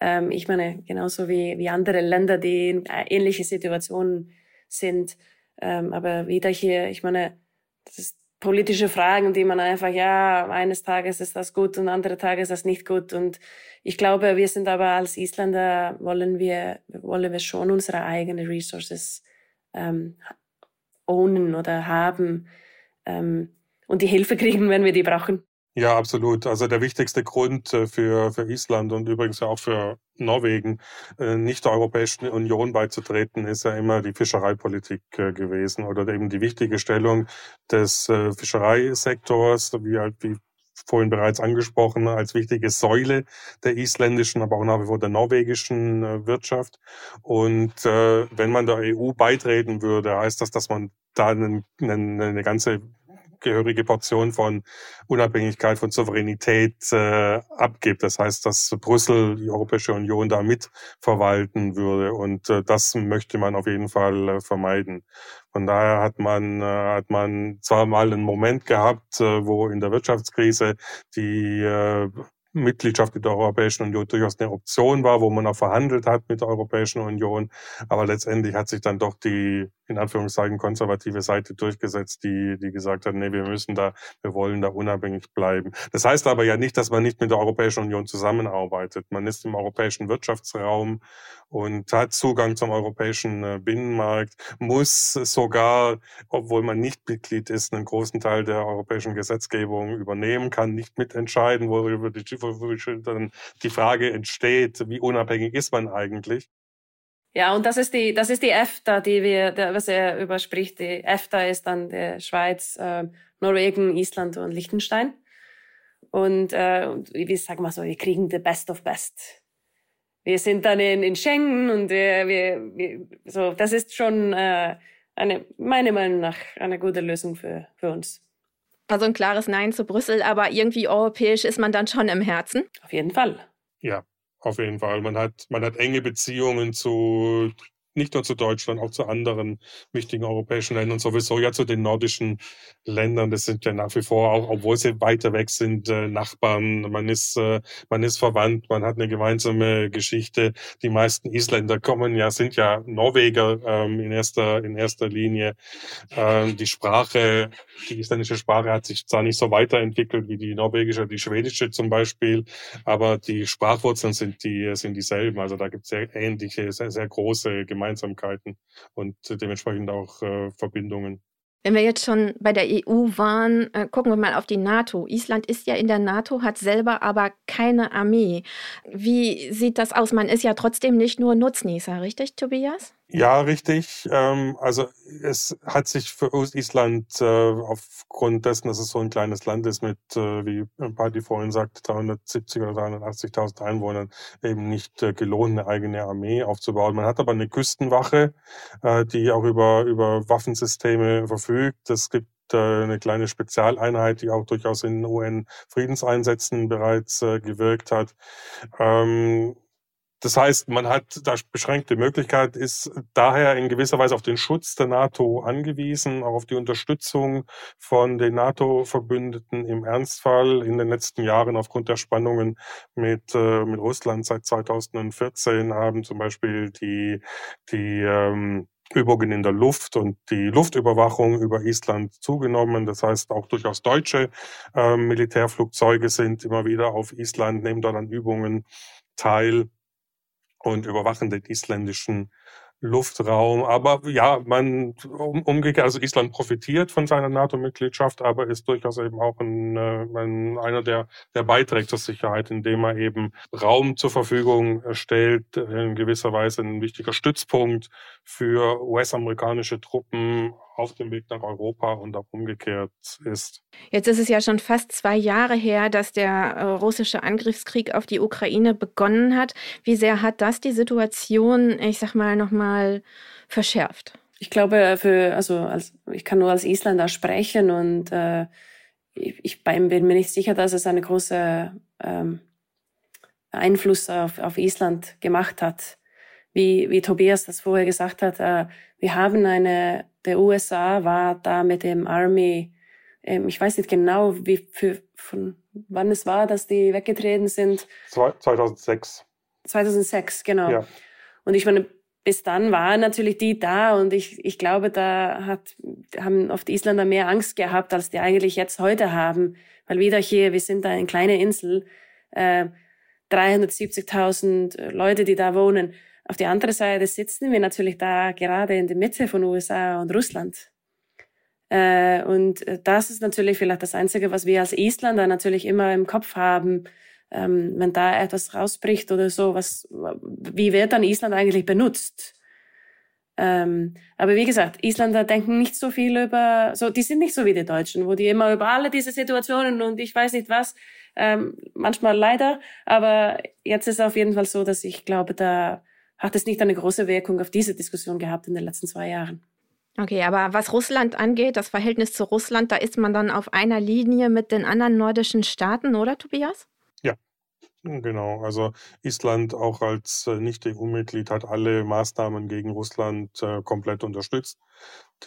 Ähm, ich meine, genauso wie, wie andere Länder, die in äh, ähnliche Situationen sind, ähm, aber wieder hier, ich meine, das ist politische Fragen, die man einfach, ja, eines Tages ist das gut und andere Tage ist das nicht gut. Und ich glaube, wir sind aber als Isländer, wollen wir, wollen wir schon unsere eigenen Resources ähm, ownen oder haben ähm, und die Hilfe *laughs* kriegen, wenn wir die brauchen. Ja, absolut. Also der wichtigste Grund äh, für, für Island und übrigens auch für Norwegen, äh, nicht der Europäischen Union beizutreten, ist ja immer die Fischereipolitik äh, gewesen oder eben die wichtige Stellung des Fischereisektors, wie halt wie vorhin bereits angesprochen, als wichtige Säule der isländischen, aber auch nach wie vor der norwegischen Wirtschaft. Und wenn man der EU beitreten würde, heißt das, dass man da eine, eine ganze gehörige Portion von Unabhängigkeit, von Souveränität äh, abgibt. Das heißt, dass Brüssel, die Europäische Union da mitverwalten würde. Und äh, das möchte man auf jeden Fall äh, vermeiden. Von daher hat man, äh, hat man zwar mal einen Moment gehabt, äh, wo in der Wirtschaftskrise die äh, Mitgliedschaft in der Europäischen Union durchaus eine Option war, wo man auch verhandelt hat mit der Europäischen Union. Aber letztendlich hat sich dann doch die, in Anführungszeichen, konservative Seite durchgesetzt, die, die gesagt hat, nee, wir müssen da, wir wollen da unabhängig bleiben. Das heißt aber ja nicht, dass man nicht mit der Europäischen Union zusammenarbeitet. Man ist im europäischen Wirtschaftsraum und hat Zugang zum europäischen äh, Binnenmarkt, muss sogar, obwohl man nicht Mitglied ist, einen großen Teil der europäischen Gesetzgebung übernehmen, kann nicht mitentscheiden, worüber die, worüber dann die Frage entsteht, wie unabhängig ist man eigentlich. Ja, und das ist die, das ist die EFTA, die wir, der, was er überspricht. Die EFTA ist dann der Schweiz, äh, Norwegen, Island und Liechtenstein. Und äh, wie sagen wir so, wir kriegen the best of best wir sind dann in, in Schengen und wir, wir, wir, so, das ist schon äh, eine, meiner Meinung nach eine gute Lösung für, für uns. Also ein klares Nein zu Brüssel, aber irgendwie europäisch ist man dann schon im Herzen. Auf jeden Fall. Ja, auf jeden Fall. Man hat, man hat enge Beziehungen zu nicht nur zu Deutschland, auch zu anderen wichtigen europäischen Ländern, sowieso ja zu den nordischen Ländern. Das sind ja nach wie vor, auch obwohl sie weiter weg sind, äh, Nachbarn. Man ist, äh, man ist verwandt, man hat eine gemeinsame Geschichte. Die meisten Isländer kommen ja, sind ja Norweger ähm, in erster, in erster Linie. Ähm, die Sprache, die isländische Sprache hat sich zwar nicht so weiterentwickelt wie die norwegische, die schwedische zum Beispiel, aber die Sprachwurzeln sind die, sind dieselben. Also da gibt es sehr ähnliche, sehr, sehr große Gemeinschaften. Gemeinsamkeiten und dementsprechend auch äh, Verbindungen. Wenn wir jetzt schon bei der EU waren, äh, gucken wir mal auf die NATO. Island ist ja in der NATO, hat selber aber keine Armee. Wie sieht das aus? Man ist ja trotzdem nicht nur Nutznießer, richtig, Tobias? Ja, richtig. Ähm, also es hat sich für Island äh, aufgrund dessen, dass es so ein kleines Land ist mit, äh, wie Patti vorhin sagt, 370 oder 380.000 Einwohnern, eben nicht äh, gelohnt, eine eigene Armee aufzubauen. Man hat aber eine Küstenwache, äh, die auch über, über Waffensysteme verfügt. Es gibt äh, eine kleine Spezialeinheit, die auch durchaus in UN-Friedenseinsätzen bereits äh, gewirkt hat. Das heißt, man hat da beschränkte Möglichkeit, ist daher in gewisser Weise auf den Schutz der NATO angewiesen, auch auf die Unterstützung von den NATO-Verbündeten im Ernstfall in den letzten Jahren aufgrund der Spannungen mit, äh, mit Russland seit 2014 haben zum Beispiel die, die ähm, Übungen in der Luft und die Luftüberwachung über Island zugenommen. Das heißt, auch durchaus deutsche äh, Militärflugzeuge sind immer wieder auf Island, nehmen dort an Übungen teil und überwachen den isländischen Luftraum. Aber ja, man um, umgekehrt, also Island profitiert von seiner NATO-Mitgliedschaft, aber ist durchaus eben auch ein, äh, ein, einer, der, der beiträgt zur Sicherheit, indem er eben Raum zur Verfügung stellt, in gewisser Weise ein wichtiger Stützpunkt für US-amerikanische Truppen auf dem Weg nach Europa und auch umgekehrt ist. Jetzt ist es ja schon fast zwei Jahre her, dass der äh, russische Angriffskrieg auf die Ukraine begonnen hat. Wie sehr hat das die Situation, ich sag mal, nochmal verschärft? Ich glaube, für, also als, ich kann nur als Isländer sprechen und äh, ich, ich bin mir nicht sicher, dass es einen großen ähm, Einfluss auf, auf Island gemacht hat. Wie, wie Tobias das vorher gesagt hat, äh, wir haben eine der USA war da mit dem Army, ähm, ich weiß nicht genau, wie für, von wann es war, dass die weggetreten sind. 2006. 2006, genau. Ja. Und ich meine, bis dann waren natürlich die da und ich, ich glaube, da hat, haben oft Isländer mehr Angst gehabt, als die eigentlich jetzt heute haben. Weil wieder hier, wir sind da eine kleine Insel, äh, 370.000 Leute, die da wohnen. Auf der anderen Seite sitzen wir natürlich da gerade in der Mitte von USA und Russland. Äh, und das ist natürlich vielleicht das Einzige, was wir als Isländer natürlich immer im Kopf haben, ähm, wenn da etwas rausbricht oder so, was, wie wird dann Island eigentlich benutzt? Ähm, aber wie gesagt, Isländer denken nicht so viel über, so, die sind nicht so wie die Deutschen, wo die immer über alle diese Situationen und ich weiß nicht was, ähm, manchmal leider, aber jetzt ist es auf jeden Fall so, dass ich glaube, da hat es nicht eine große Wirkung auf diese Diskussion gehabt in den letzten zwei Jahren. Okay, aber was Russland angeht, das Verhältnis zu Russland, da ist man dann auf einer Linie mit den anderen nordischen Staaten, oder Tobias? Genau. Also Island auch als äh, Nicht-EU-Mitglied hat alle Maßnahmen gegen Russland äh, komplett unterstützt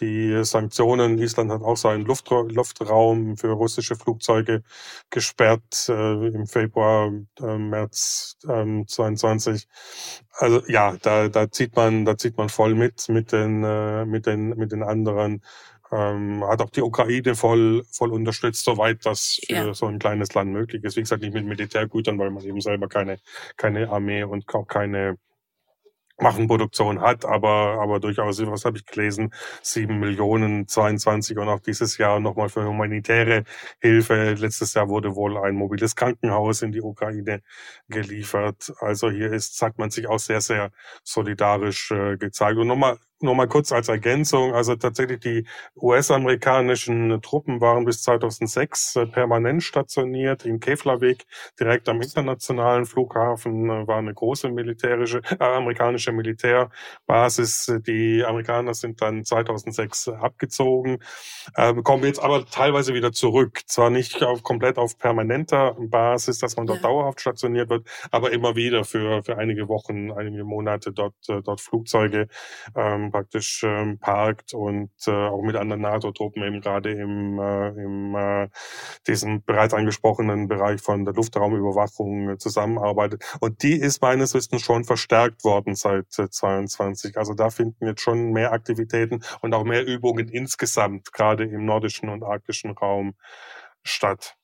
die Sanktionen. Island hat auch seinen Luft, Luftraum für russische Flugzeuge gesperrt äh, im Februar, äh, März äh, 22. Also ja, da, da zieht man, da zieht man voll mit mit den äh, mit den mit den anderen. Ähm, hat auch die Ukraine voll voll unterstützt, soweit das für ja. so ein kleines Land möglich ist. Wie gesagt, nicht mit Militärgütern, weil man eben selber keine keine Armee und auch keine Waffenproduktion hat, aber, aber durchaus, was habe ich gelesen, sieben Millionen 22 und auch dieses Jahr nochmal für humanitäre Hilfe. Letztes Jahr wurde wohl ein mobiles Krankenhaus in die Ukraine geliefert. Also hier ist, sagt man sich auch sehr, sehr solidarisch äh, gezeigt. Und nochmal nur mal kurz als Ergänzung. Also tatsächlich die US-amerikanischen Truppen waren bis 2006 äh, permanent stationiert in Keflavik, direkt am internationalen Flughafen, äh, war eine große militärische, äh, amerikanische Militärbasis. Die Amerikaner sind dann 2006 abgezogen, äh, kommen jetzt aber teilweise wieder zurück. Zwar nicht auf, komplett auf permanenter Basis, dass man dort ja. dauerhaft stationiert wird, aber immer wieder für, für einige Wochen, einige Monate dort, äh, dort Flugzeuge ähm, praktisch ähm, parkt und äh, auch mit anderen NATO-Truppen eben gerade im, äh, im äh, diesem bereits angesprochenen Bereich von der Luftraumüberwachung äh, zusammenarbeitet. Und die ist meines Wissens schon verstärkt worden seit äh, 22. Also da finden jetzt schon mehr Aktivitäten und auch mehr Übungen insgesamt, gerade im nordischen und arktischen Raum statt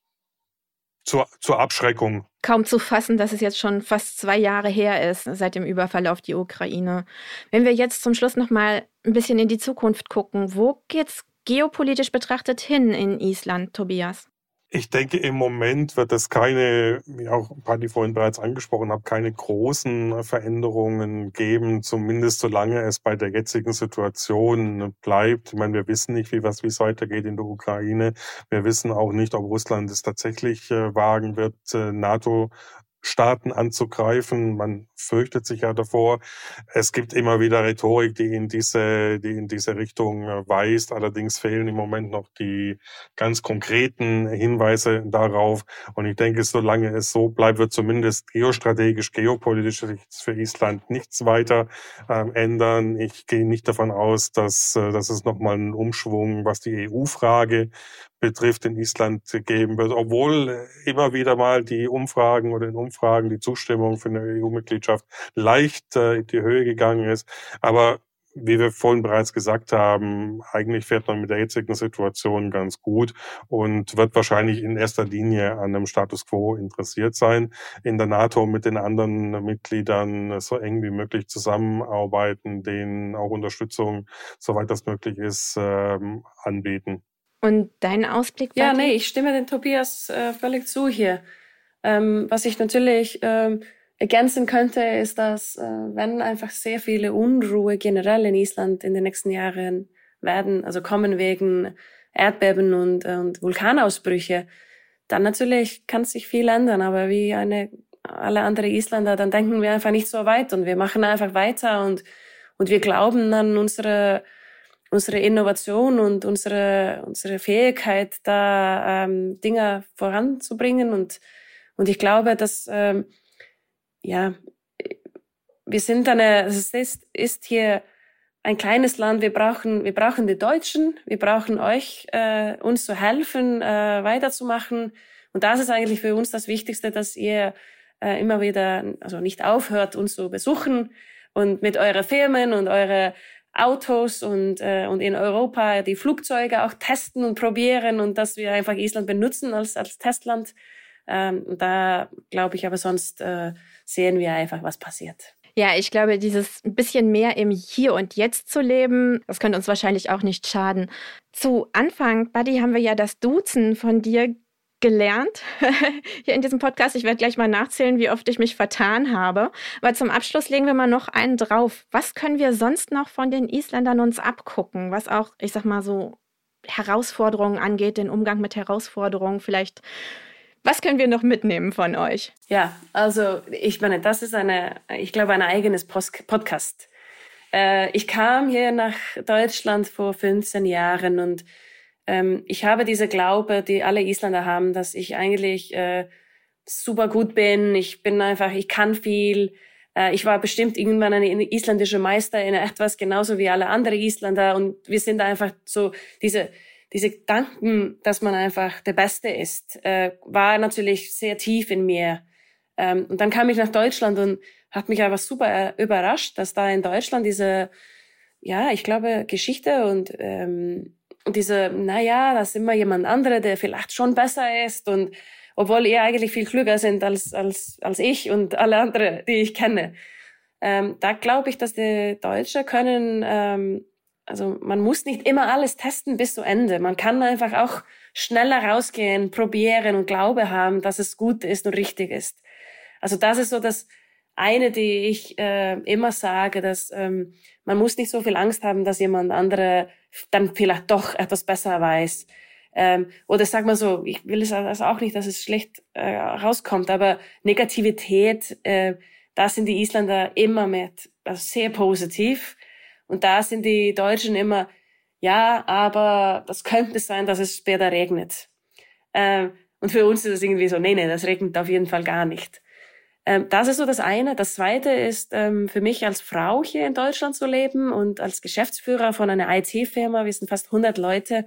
zur, zur Abschreckung. Kaum zu fassen, dass es jetzt schon fast zwei Jahre her ist seit dem Überfall auf die Ukraine. Wenn wir jetzt zum Schluss noch mal ein bisschen in die Zukunft gucken, wo geht's geopolitisch betrachtet hin in Island, Tobias? Ich denke, im Moment wird es keine, wie auch Paddy vorhin bereits angesprochen hat, keine großen Veränderungen geben, zumindest solange es bei der jetzigen Situation bleibt. Ich meine, wir wissen nicht, wie was, wie es weitergeht in der Ukraine. Wir wissen auch nicht, ob Russland es tatsächlich äh, wagen wird, äh, NATO Staaten anzugreifen. Man fürchtet sich ja davor. Es gibt immer wieder Rhetorik, die in diese, die in diese Richtung äh, weist. Allerdings fehlen im Moment noch die ganz konkreten Hinweise darauf. Und ich denke, solange es so bleibt, wird zumindest geostrategisch, geopolitisch für Island nichts weiter ähm, ändern. Ich gehe nicht davon aus, dass, äh, dass es nochmal einen Umschwung, was die EU-Frage betrifft, in Island geben wird, obwohl immer wieder mal die Umfragen oder in Umfragen die Zustimmung für eine EU-Mitgliedschaft leicht äh, in die Höhe gegangen ist. Aber wie wir vorhin bereits gesagt haben, eigentlich fährt man mit der jetzigen Situation ganz gut und wird wahrscheinlich in erster Linie an einem Status quo interessiert sein. In der NATO mit den anderen Mitgliedern so eng wie möglich zusammenarbeiten, denen auch Unterstützung, soweit das möglich ist, ähm, anbieten. Und dein Ausblick? Ja, nee, ich stimme den Tobias äh, völlig zu hier. Ähm, was ich natürlich ähm, ergänzen könnte, ist, dass äh, wenn einfach sehr viele Unruhe generell in Island in den nächsten Jahren werden, also kommen wegen Erdbeben und, äh, und Vulkanausbrüche, dann natürlich kann sich viel ändern. Aber wie eine, alle andere Isländer, dann denken wir einfach nicht so weit und wir machen einfach weiter und, und wir glauben an unsere unsere Innovation und unsere, unsere Fähigkeit, da ähm, Dinge voranzubringen. Und, und ich glaube, dass, ähm, ja, wir sind eine, es ist, ist hier ein kleines Land. Wir brauchen, wir brauchen die Deutschen. Wir brauchen euch, äh, uns zu helfen, äh, weiterzumachen. Und das ist eigentlich für uns das Wichtigste, dass ihr äh, immer wieder, also nicht aufhört, uns zu besuchen und mit euren Firmen und eure Autos und, äh, und in Europa die Flugzeuge auch testen und probieren und dass wir einfach Island benutzen als, als Testland. Ähm, da glaube ich aber sonst äh, sehen wir einfach, was passiert. Ja, ich glaube, dieses bisschen mehr im Hier und Jetzt zu leben, das könnte uns wahrscheinlich auch nicht schaden. Zu Anfang, Buddy, haben wir ja das Duzen von dir gelernt *laughs* hier in diesem Podcast. Ich werde gleich mal nachzählen, wie oft ich mich vertan habe. Aber zum Abschluss legen wir mal noch einen drauf. Was können wir sonst noch von den Isländern uns abgucken, was auch, ich sag mal so, Herausforderungen angeht, den Umgang mit Herausforderungen vielleicht. Was können wir noch mitnehmen von euch? Ja, also ich meine, das ist eine, ich glaube, ein eigenes Post Podcast. Äh, ich kam hier nach Deutschland vor 15 Jahren und ähm, ich habe diese Glaube, die alle Isländer haben, dass ich eigentlich äh, super gut bin. Ich bin einfach, ich kann viel. Äh, ich war bestimmt irgendwann eine isländische Meister in etwas, genauso wie alle anderen Isländer. Und wir sind einfach so diese diese Gedanken, dass man einfach der Beste ist, äh, war natürlich sehr tief in mir. Ähm, und dann kam ich nach Deutschland und hat mich einfach super äh, überrascht, dass da in Deutschland diese, ja, ich glaube, Geschichte und ähm, diese, naja, da ist immer jemand andere, der vielleicht schon besser ist und obwohl ihr eigentlich viel klüger sind als, als, als ich und alle anderen, die ich kenne. Ähm, da glaube ich, dass die Deutsche können, ähm, also man muss nicht immer alles testen bis zu Ende. Man kann einfach auch schneller rausgehen, probieren und Glaube haben, dass es gut ist und richtig ist. Also das ist so das eine, die ich äh, immer sage, dass ähm, man muss nicht so viel Angst haben, dass jemand andere dann vielleicht doch etwas besser weiß. Ähm, oder sag mal so, ich will es also auch nicht, dass es schlecht äh, rauskommt, aber Negativität, äh, da sind die Isländer immer mit, also sehr positiv. Und da sind die Deutschen immer, ja, aber das könnte sein, dass es später regnet. Ähm, und für uns ist es irgendwie so, nee, nee, das regnet auf jeden Fall gar nicht. Ähm, das ist so das eine. Das zweite ist ähm, für mich als Frau hier in Deutschland zu leben und als Geschäftsführer von einer IT-Firma. Wir sind fast 100 Leute.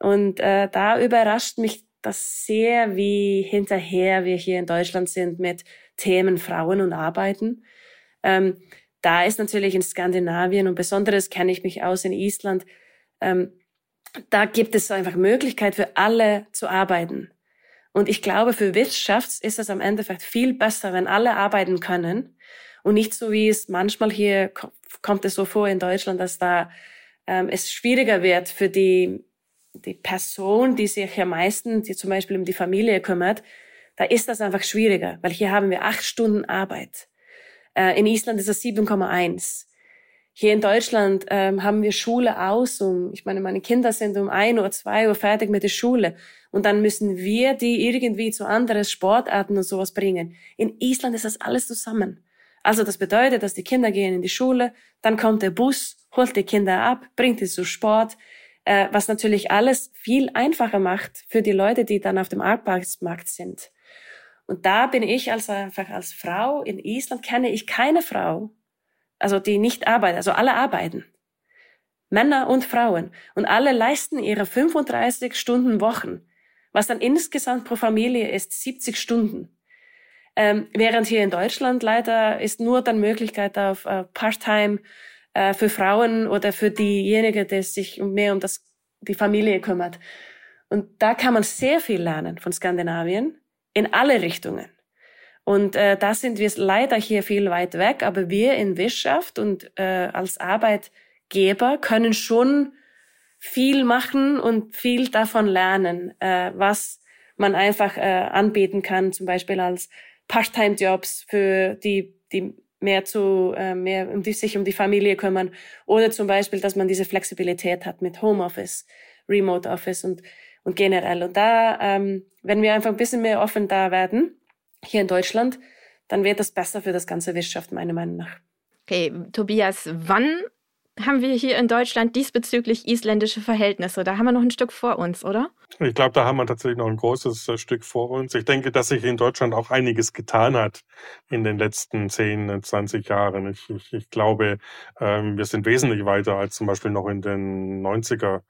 Und äh, da überrascht mich das sehr, wie hinterher wir hier in Deutschland sind mit Themen Frauen und Arbeiten. Ähm, da ist natürlich in Skandinavien und besonderes kenne ich mich aus in Island. Ähm, da gibt es einfach Möglichkeit für alle zu arbeiten. Und ich glaube, für Wirtschaft ist es am Endeffekt viel besser, wenn alle arbeiten können und nicht so wie es manchmal hier kommt es so vor in Deutschland, dass da ähm, es schwieriger wird für die die Person, die sich am meisten, die zum Beispiel um die Familie kümmert, da ist das einfach schwieriger, weil hier haben wir acht Stunden Arbeit. Äh, in Island ist es 7,1. Hier in Deutschland ähm, haben wir Schule aus um, ich meine, meine Kinder sind um ein Uhr, zwei Uhr fertig mit der Schule. Und dann müssen wir die irgendwie zu anderen Sportarten und sowas bringen. In Island ist das alles zusammen. Also das bedeutet, dass die Kinder gehen in die Schule, dann kommt der Bus, holt die Kinder ab, bringt sie zu Sport, äh, was natürlich alles viel einfacher macht für die Leute, die dann auf dem Arbeitsmarkt sind. Und da bin ich als einfach als Frau in Island kenne ich keine Frau, also die nicht arbeiten, also alle arbeiten. Männer und Frauen. Und alle leisten ihre 35 Stunden Wochen, was dann insgesamt pro Familie ist 70 Stunden. Ähm, während hier in Deutschland leider ist nur dann Möglichkeit auf äh, Part-Time äh, für Frauen oder für diejenige, die sich mehr um das, die Familie kümmert. Und da kann man sehr viel lernen von Skandinavien in alle Richtungen. Und äh, da sind wir leider hier viel weit weg, aber wir in Wirtschaft und äh, als Arbeitgeber können schon viel machen und viel davon lernen, äh, was man einfach äh, anbieten kann, zum Beispiel als Part-Time-Jobs für die, die mehr zu äh, mehr um die, sich um die Familie kümmern oder zum Beispiel, dass man diese Flexibilität hat mit Homeoffice, Remote Office und und generell. Und da, ähm, wenn wir einfach ein bisschen mehr offen da werden, hier in Deutschland, dann wird das besser für das ganze Wirtschaft, meiner Meinung nach. Okay, Tobias, wann haben wir hier in Deutschland diesbezüglich isländische Verhältnisse? Da haben wir noch ein Stück vor uns, oder? Ich glaube, da haben wir tatsächlich noch ein großes äh, Stück vor uns. Ich denke, dass sich in Deutschland auch einiges getan hat in den letzten 10, 20 Jahren. Ich, ich, ich glaube, ähm, wir sind wesentlich weiter als zum Beispiel noch in den 90er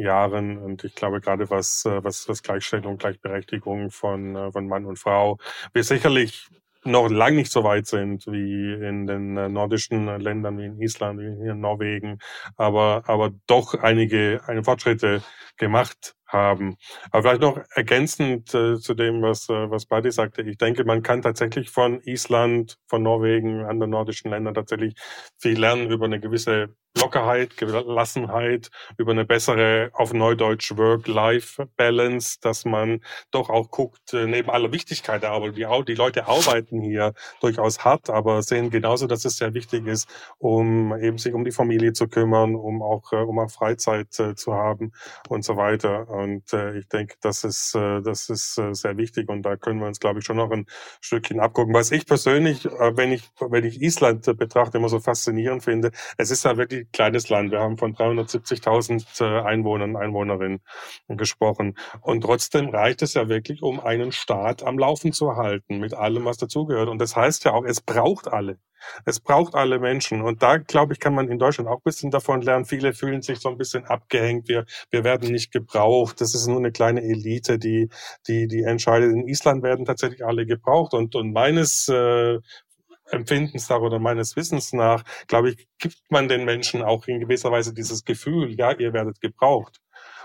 Jahren. Und ich glaube, gerade was, äh, was, was Gleichstellung, Gleichberechtigung von, äh, von Mann und Frau, wir sicherlich noch lang nicht so weit sind wie in den äh, nordischen Ländern, wie in Island, wie in Norwegen, aber, aber doch einige, eine Fortschritte gemacht haben. Aber vielleicht noch ergänzend äh, zu dem, was, äh, was Buddy sagte. Ich denke, man kann tatsächlich von Island, von Norwegen, anderen nordischen Ländern tatsächlich viel lernen über eine gewisse Lockerheit, Gelassenheit, über eine bessere, auf Neudeutsch Work-Life-Balance, dass man doch auch guckt, äh, neben aller Wichtigkeit der Arbeit, die, die Leute arbeiten hier durchaus hart, aber sehen genauso, dass es sehr wichtig ist, um eben sich um die Familie zu kümmern, um auch, äh, um auch Freizeit äh, zu haben und so weiter. Und äh, ich denke, das ist, äh, das ist äh, sehr wichtig und da können wir uns, glaube ich, schon noch ein Stückchen abgucken. Was ich persönlich, äh, wenn ich, wenn ich Island äh, betrachte, immer so faszinierend finde, es ist ja wirklich ein kleines Land. Wir haben von 370.000 äh, Einwohnern, Einwohnerinnen gesprochen. Und trotzdem reicht es ja wirklich, um einen Staat am Laufen zu halten, mit allem, was dazugehört. Und das heißt ja auch, es braucht alle. Es braucht alle Menschen. Und da, glaube ich, kann man in Deutschland auch ein bisschen davon lernen. Viele fühlen sich so ein bisschen abgehängt. Wir, wir werden nicht gebraucht. Das ist nur eine kleine Elite, die, die, die entscheidet. In Island werden tatsächlich alle gebraucht. Und, und meines äh, Empfindens nach oder meines Wissens nach, glaube ich, gibt man den Menschen auch in gewisser Weise dieses Gefühl, ja, ihr werdet gebraucht.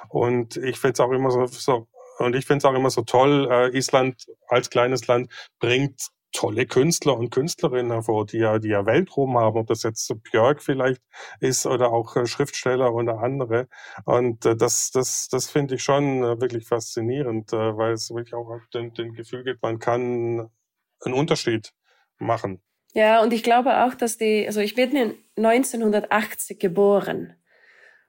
Und ich finde es auch immer so, so und ich finde es auch immer so toll, äh, Island als kleines Land bringt tolle Künstler und Künstlerinnen hervor, die ja, die ja Weltruhm haben, ob das jetzt Björk vielleicht ist oder auch äh, Schriftsteller oder andere. Und äh, das, das, das finde ich schon äh, wirklich faszinierend, weil es wirklich auch den, den Gefühl gibt, man kann einen Unterschied machen. Ja, und ich glaube auch, dass die, also ich bin 1980 geboren.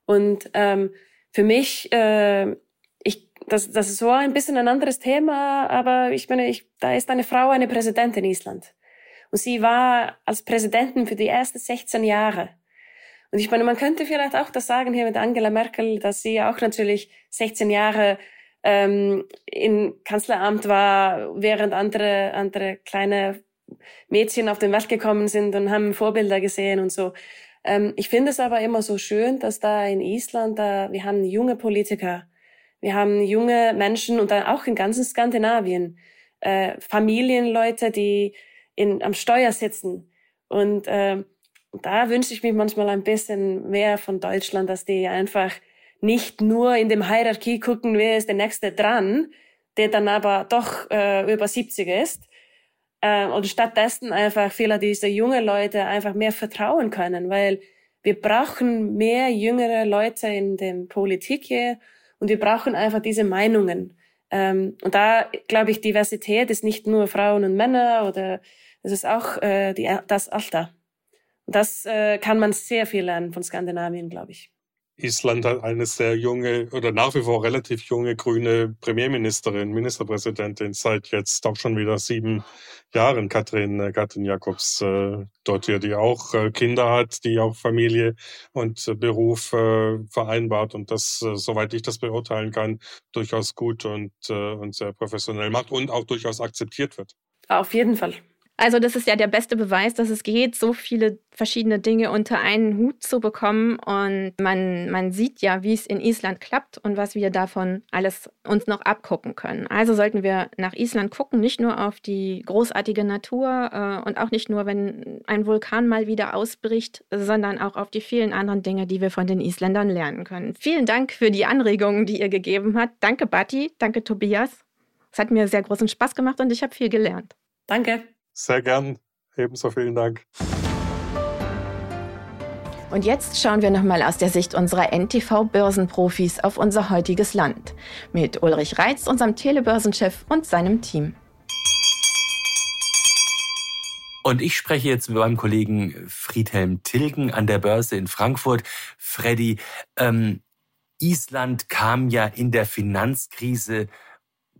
Und ähm, für mich äh, das, das ist so ein bisschen ein anderes Thema, aber ich meine, ich, da ist eine Frau eine Präsidentin in Island. Und sie war als Präsidentin für die ersten 16 Jahre. Und ich meine, man könnte vielleicht auch das sagen hier mit Angela Merkel, dass sie auch natürlich 16 Jahre ähm, im Kanzleramt war, während andere, andere kleine Mädchen auf den Welt gekommen sind und haben Vorbilder gesehen und so. Ähm, ich finde es aber immer so schön, dass da in Island, da, wir haben junge Politiker, wir haben junge Menschen und dann auch in ganzen Skandinavien, äh, Familienleute, die in, am Steuer sitzen. Und äh, da wünsche ich mir manchmal ein bisschen mehr von Deutschland, dass die einfach nicht nur in dem Hierarchie gucken, wer ist der Nächste dran, der dann aber doch äh, über 70 ist. Äh, und stattdessen einfach viele dieser junge Leute einfach mehr vertrauen können, weil wir brauchen mehr jüngere Leute in der Politik hier und wir brauchen einfach diese Meinungen. Ähm, und da glaube ich, Diversität ist nicht nur Frauen und Männer oder es ist auch äh, die, das Alter. Und das äh, kann man sehr viel lernen von Skandinavien, glaube ich. Island hat eine sehr junge oder nach wie vor relativ junge grüne Premierministerin, Ministerpräsidentin seit jetzt auch schon wieder sieben Jahren, Katrin, äh, Katrin Jakobs äh, dort hier, die auch äh, Kinder hat, die auch Familie und äh, Beruf äh, vereinbart und das, äh, soweit ich das beurteilen kann, durchaus gut und, äh, und sehr professionell macht und auch durchaus akzeptiert wird. Auf jeden Fall. Also das ist ja der beste Beweis, dass es geht, so viele verschiedene Dinge unter einen Hut zu bekommen. Und man, man sieht ja, wie es in Island klappt und was wir davon alles uns noch abgucken können. Also sollten wir nach Island gucken, nicht nur auf die großartige Natur äh, und auch nicht nur, wenn ein Vulkan mal wieder ausbricht, sondern auch auf die vielen anderen Dinge, die wir von den Isländern lernen können. Vielen Dank für die Anregungen, die ihr gegeben habt. Danke, Batti. Danke, Tobias. Es hat mir sehr großen Spaß gemacht und ich habe viel gelernt. Danke. Sehr gern. Ebenso vielen Dank. Und jetzt schauen wir nochmal aus der Sicht unserer NTV-Börsenprofis auf unser heutiges Land. Mit Ulrich Reitz, unserem Telebörsenchef und seinem Team. Und ich spreche jetzt mit meinem Kollegen Friedhelm Tilgen an der Börse in Frankfurt. Freddy, ähm, Island kam ja in der Finanzkrise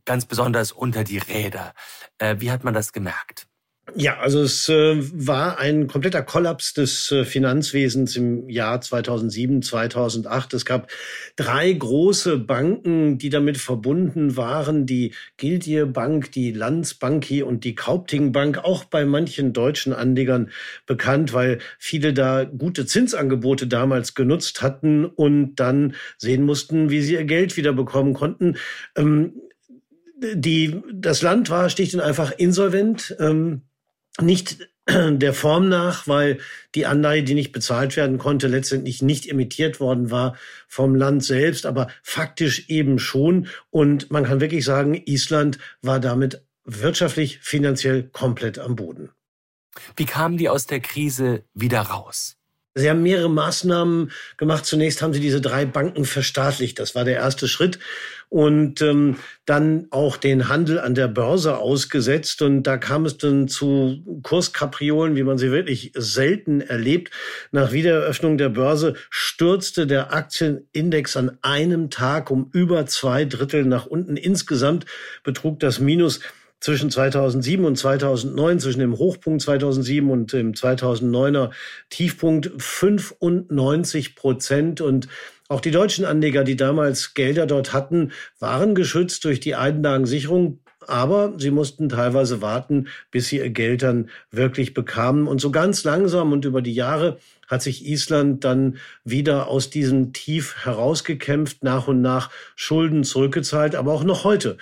ganz besonders unter die Räder. Äh, wie hat man das gemerkt? Ja, also es äh, war ein kompletter Kollaps des äh, Finanzwesens im Jahr 2007, 2008. Es gab drei große Banken, die damit verbunden waren. Die Gildie Bank, die Landsbanki und die Kaupting Bank, auch bei manchen deutschen Anlegern bekannt, weil viele da gute Zinsangebote damals genutzt hatten und dann sehen mussten, wie sie ihr Geld wieder bekommen konnten. Ähm, die, das Land war schlicht und einfach insolvent. Ähm, nicht *clears throat* der Form nach, weil die Anleihe, die nicht bezahlt werden konnte, letztendlich nicht emittiert worden war vom Land selbst, aber faktisch eben schon. Und man kann wirklich sagen, Island war damit wirtschaftlich, finanziell komplett am Boden. Wie kamen die aus der Krise wieder raus? Sie haben mehrere Maßnahmen gemacht. Zunächst haben sie diese drei Banken verstaatlicht. Das war der erste Schritt. Und ähm, dann auch den Handel an der Börse ausgesetzt. Und da kam es dann zu Kurskapriolen, wie man sie wirklich selten erlebt. Nach Wiedereröffnung der Börse stürzte der Aktienindex an einem Tag um über zwei Drittel nach unten. Insgesamt betrug das Minus zwischen 2007 und 2009, zwischen dem Hochpunkt 2007 und dem 2009er Tiefpunkt 95 Prozent. Und auch die deutschen Anleger, die damals Gelder dort hatten, waren geschützt durch die Einlagensicherung. Aber sie mussten teilweise warten, bis sie ihr Geld dann wirklich bekamen. Und so ganz langsam und über die Jahre hat sich Island dann wieder aus diesem Tief herausgekämpft, nach und nach Schulden zurückgezahlt. Aber auch noch heute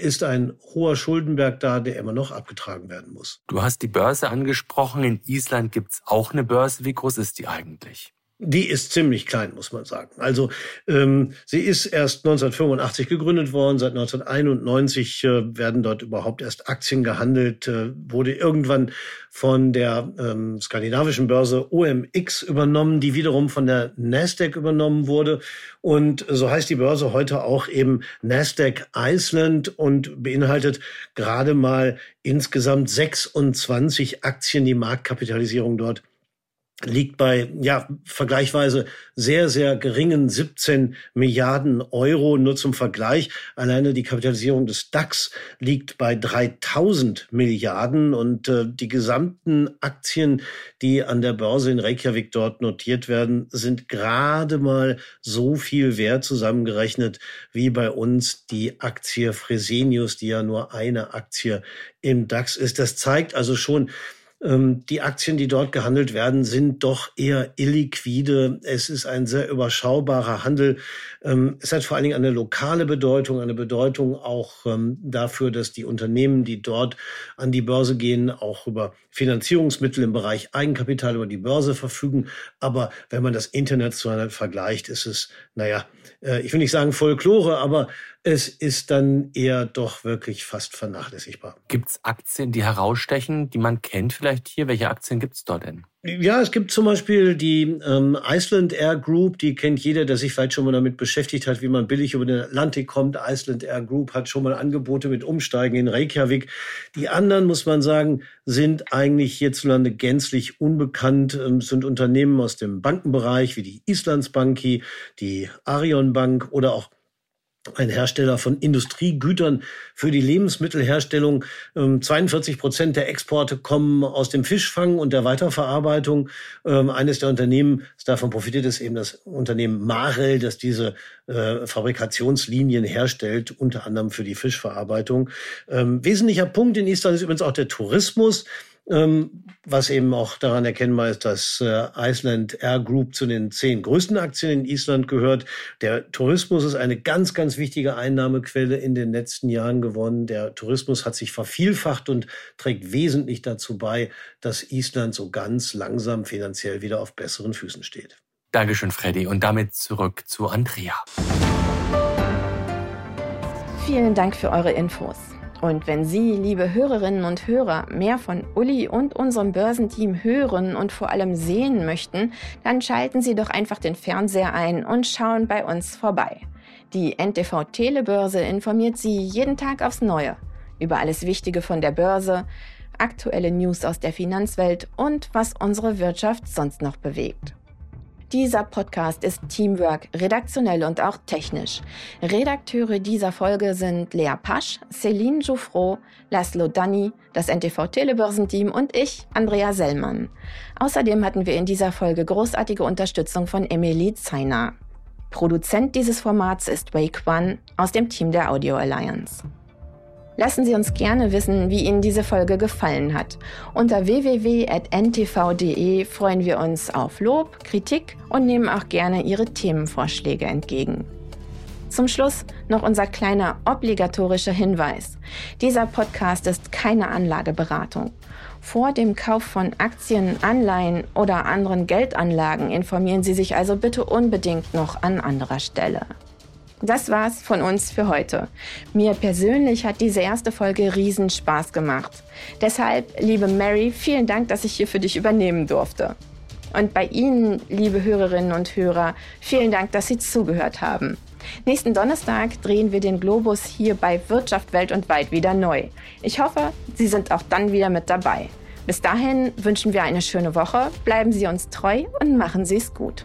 ist ein hoher Schuldenberg da, der immer noch abgetragen werden muss. Du hast die Börse angesprochen. In Island gibt es auch eine Börse. Wie groß ist die eigentlich? Die ist ziemlich klein, muss man sagen. Also ähm, sie ist erst 1985 gegründet worden. Seit 1991 äh, werden dort überhaupt erst Aktien gehandelt. Äh, wurde irgendwann von der ähm, skandinavischen Börse OMX übernommen, die wiederum von der Nasdaq übernommen wurde. Und so heißt die Börse heute auch eben Nasdaq Iceland und beinhaltet gerade mal insgesamt 26 Aktien, die Marktkapitalisierung dort liegt bei ja vergleichsweise sehr sehr geringen 17 Milliarden Euro. Nur zum Vergleich alleine die Kapitalisierung des DAX liegt bei 3000 Milliarden. Und äh, die gesamten Aktien die an der Börse in Reykjavik dort notiert werden sind gerade mal so viel wert zusammengerechnet wie bei uns die Aktie Fresenius die ja nur eine Aktie im DAX ist. Das zeigt also schon die Aktien, die dort gehandelt werden, sind doch eher illiquide. Es ist ein sehr überschaubarer Handel. Ähm, es hat vor allen Dingen eine lokale Bedeutung, eine Bedeutung auch ähm, dafür, dass die Unternehmen, die dort an die Börse gehen, auch über Finanzierungsmittel im Bereich Eigenkapital über die Börse verfügen. Aber wenn man das international vergleicht, ist es, naja, äh, ich will nicht sagen Folklore, aber es ist dann eher doch wirklich fast vernachlässigbar. Gibt es Aktien, die herausstechen, die man kennt vielleicht hier? Welche Aktien gibt es dort denn? Ja, es gibt zum Beispiel die ähm, Iceland Air Group, die kennt jeder, der sich vielleicht schon mal damit beschäftigt hat, wie man billig über den Atlantik kommt. Iceland Air Group hat schon mal Angebote mit Umsteigen in Reykjavik. Die anderen, muss man sagen, sind eigentlich hierzulande gänzlich unbekannt, ähm, sind Unternehmen aus dem Bankenbereich wie die Islandsbanki, die Arion Bank oder auch ein Hersteller von Industriegütern für die Lebensmittelherstellung. 42 ähm, Prozent der Exporte kommen aus dem Fischfang und der Weiterverarbeitung. Ähm, eines der Unternehmen, das davon profitiert, ist eben das Unternehmen Marel, das diese äh, Fabrikationslinien herstellt, unter anderem für die Fischverarbeitung. Ähm, wesentlicher Punkt in Island ist übrigens auch der Tourismus. Ähm, was eben auch daran erkennbar ist, dass äh, Iceland Air Group zu den zehn größten Aktien in Island gehört. Der Tourismus ist eine ganz, ganz wichtige Einnahmequelle in den letzten Jahren geworden. Der Tourismus hat sich vervielfacht und trägt wesentlich dazu bei, dass Island so ganz langsam finanziell wieder auf besseren Füßen steht. Dankeschön, Freddy. Und damit zurück zu Andrea. Vielen Dank für eure Infos. Und wenn Sie, liebe Hörerinnen und Hörer, mehr von Uli und unserem Börsenteam hören und vor allem sehen möchten, dann schalten Sie doch einfach den Fernseher ein und schauen bei uns vorbei. Die NTV Telebörse informiert Sie jeden Tag aufs Neue über alles Wichtige von der Börse, aktuelle News aus der Finanzwelt und was unsere Wirtschaft sonst noch bewegt. Dieser Podcast ist Teamwork, redaktionell und auch technisch. Redakteure dieser Folge sind Lea Pasch, Céline Jouffreau, Laszlo Danny, das NTV Telebörsenteam und ich, Andrea Sellmann. Außerdem hatten wir in dieser Folge großartige Unterstützung von Emily Zeiner. Produzent dieses Formats ist Wake One aus dem Team der Audio Alliance. Lassen Sie uns gerne wissen, wie Ihnen diese Folge gefallen hat. Unter www.ntv.de freuen wir uns auf Lob, Kritik und nehmen auch gerne Ihre Themenvorschläge entgegen. Zum Schluss noch unser kleiner obligatorischer Hinweis. Dieser Podcast ist keine Anlageberatung. Vor dem Kauf von Aktien, Anleihen oder anderen Geldanlagen informieren Sie sich also bitte unbedingt noch an anderer Stelle. Das war's von uns für heute. Mir persönlich hat diese erste Folge riesen Spaß gemacht. Deshalb, liebe Mary, vielen Dank, dass ich hier für dich übernehmen durfte. Und bei Ihnen, liebe Hörerinnen und Hörer, vielen Dank, dass Sie zugehört haben. Nächsten Donnerstag drehen wir den Globus hier bei Wirtschaft Welt und Weit wieder neu. Ich hoffe, Sie sind auch dann wieder mit dabei. Bis dahin wünschen wir eine schöne Woche, bleiben Sie uns treu und machen Sie es gut.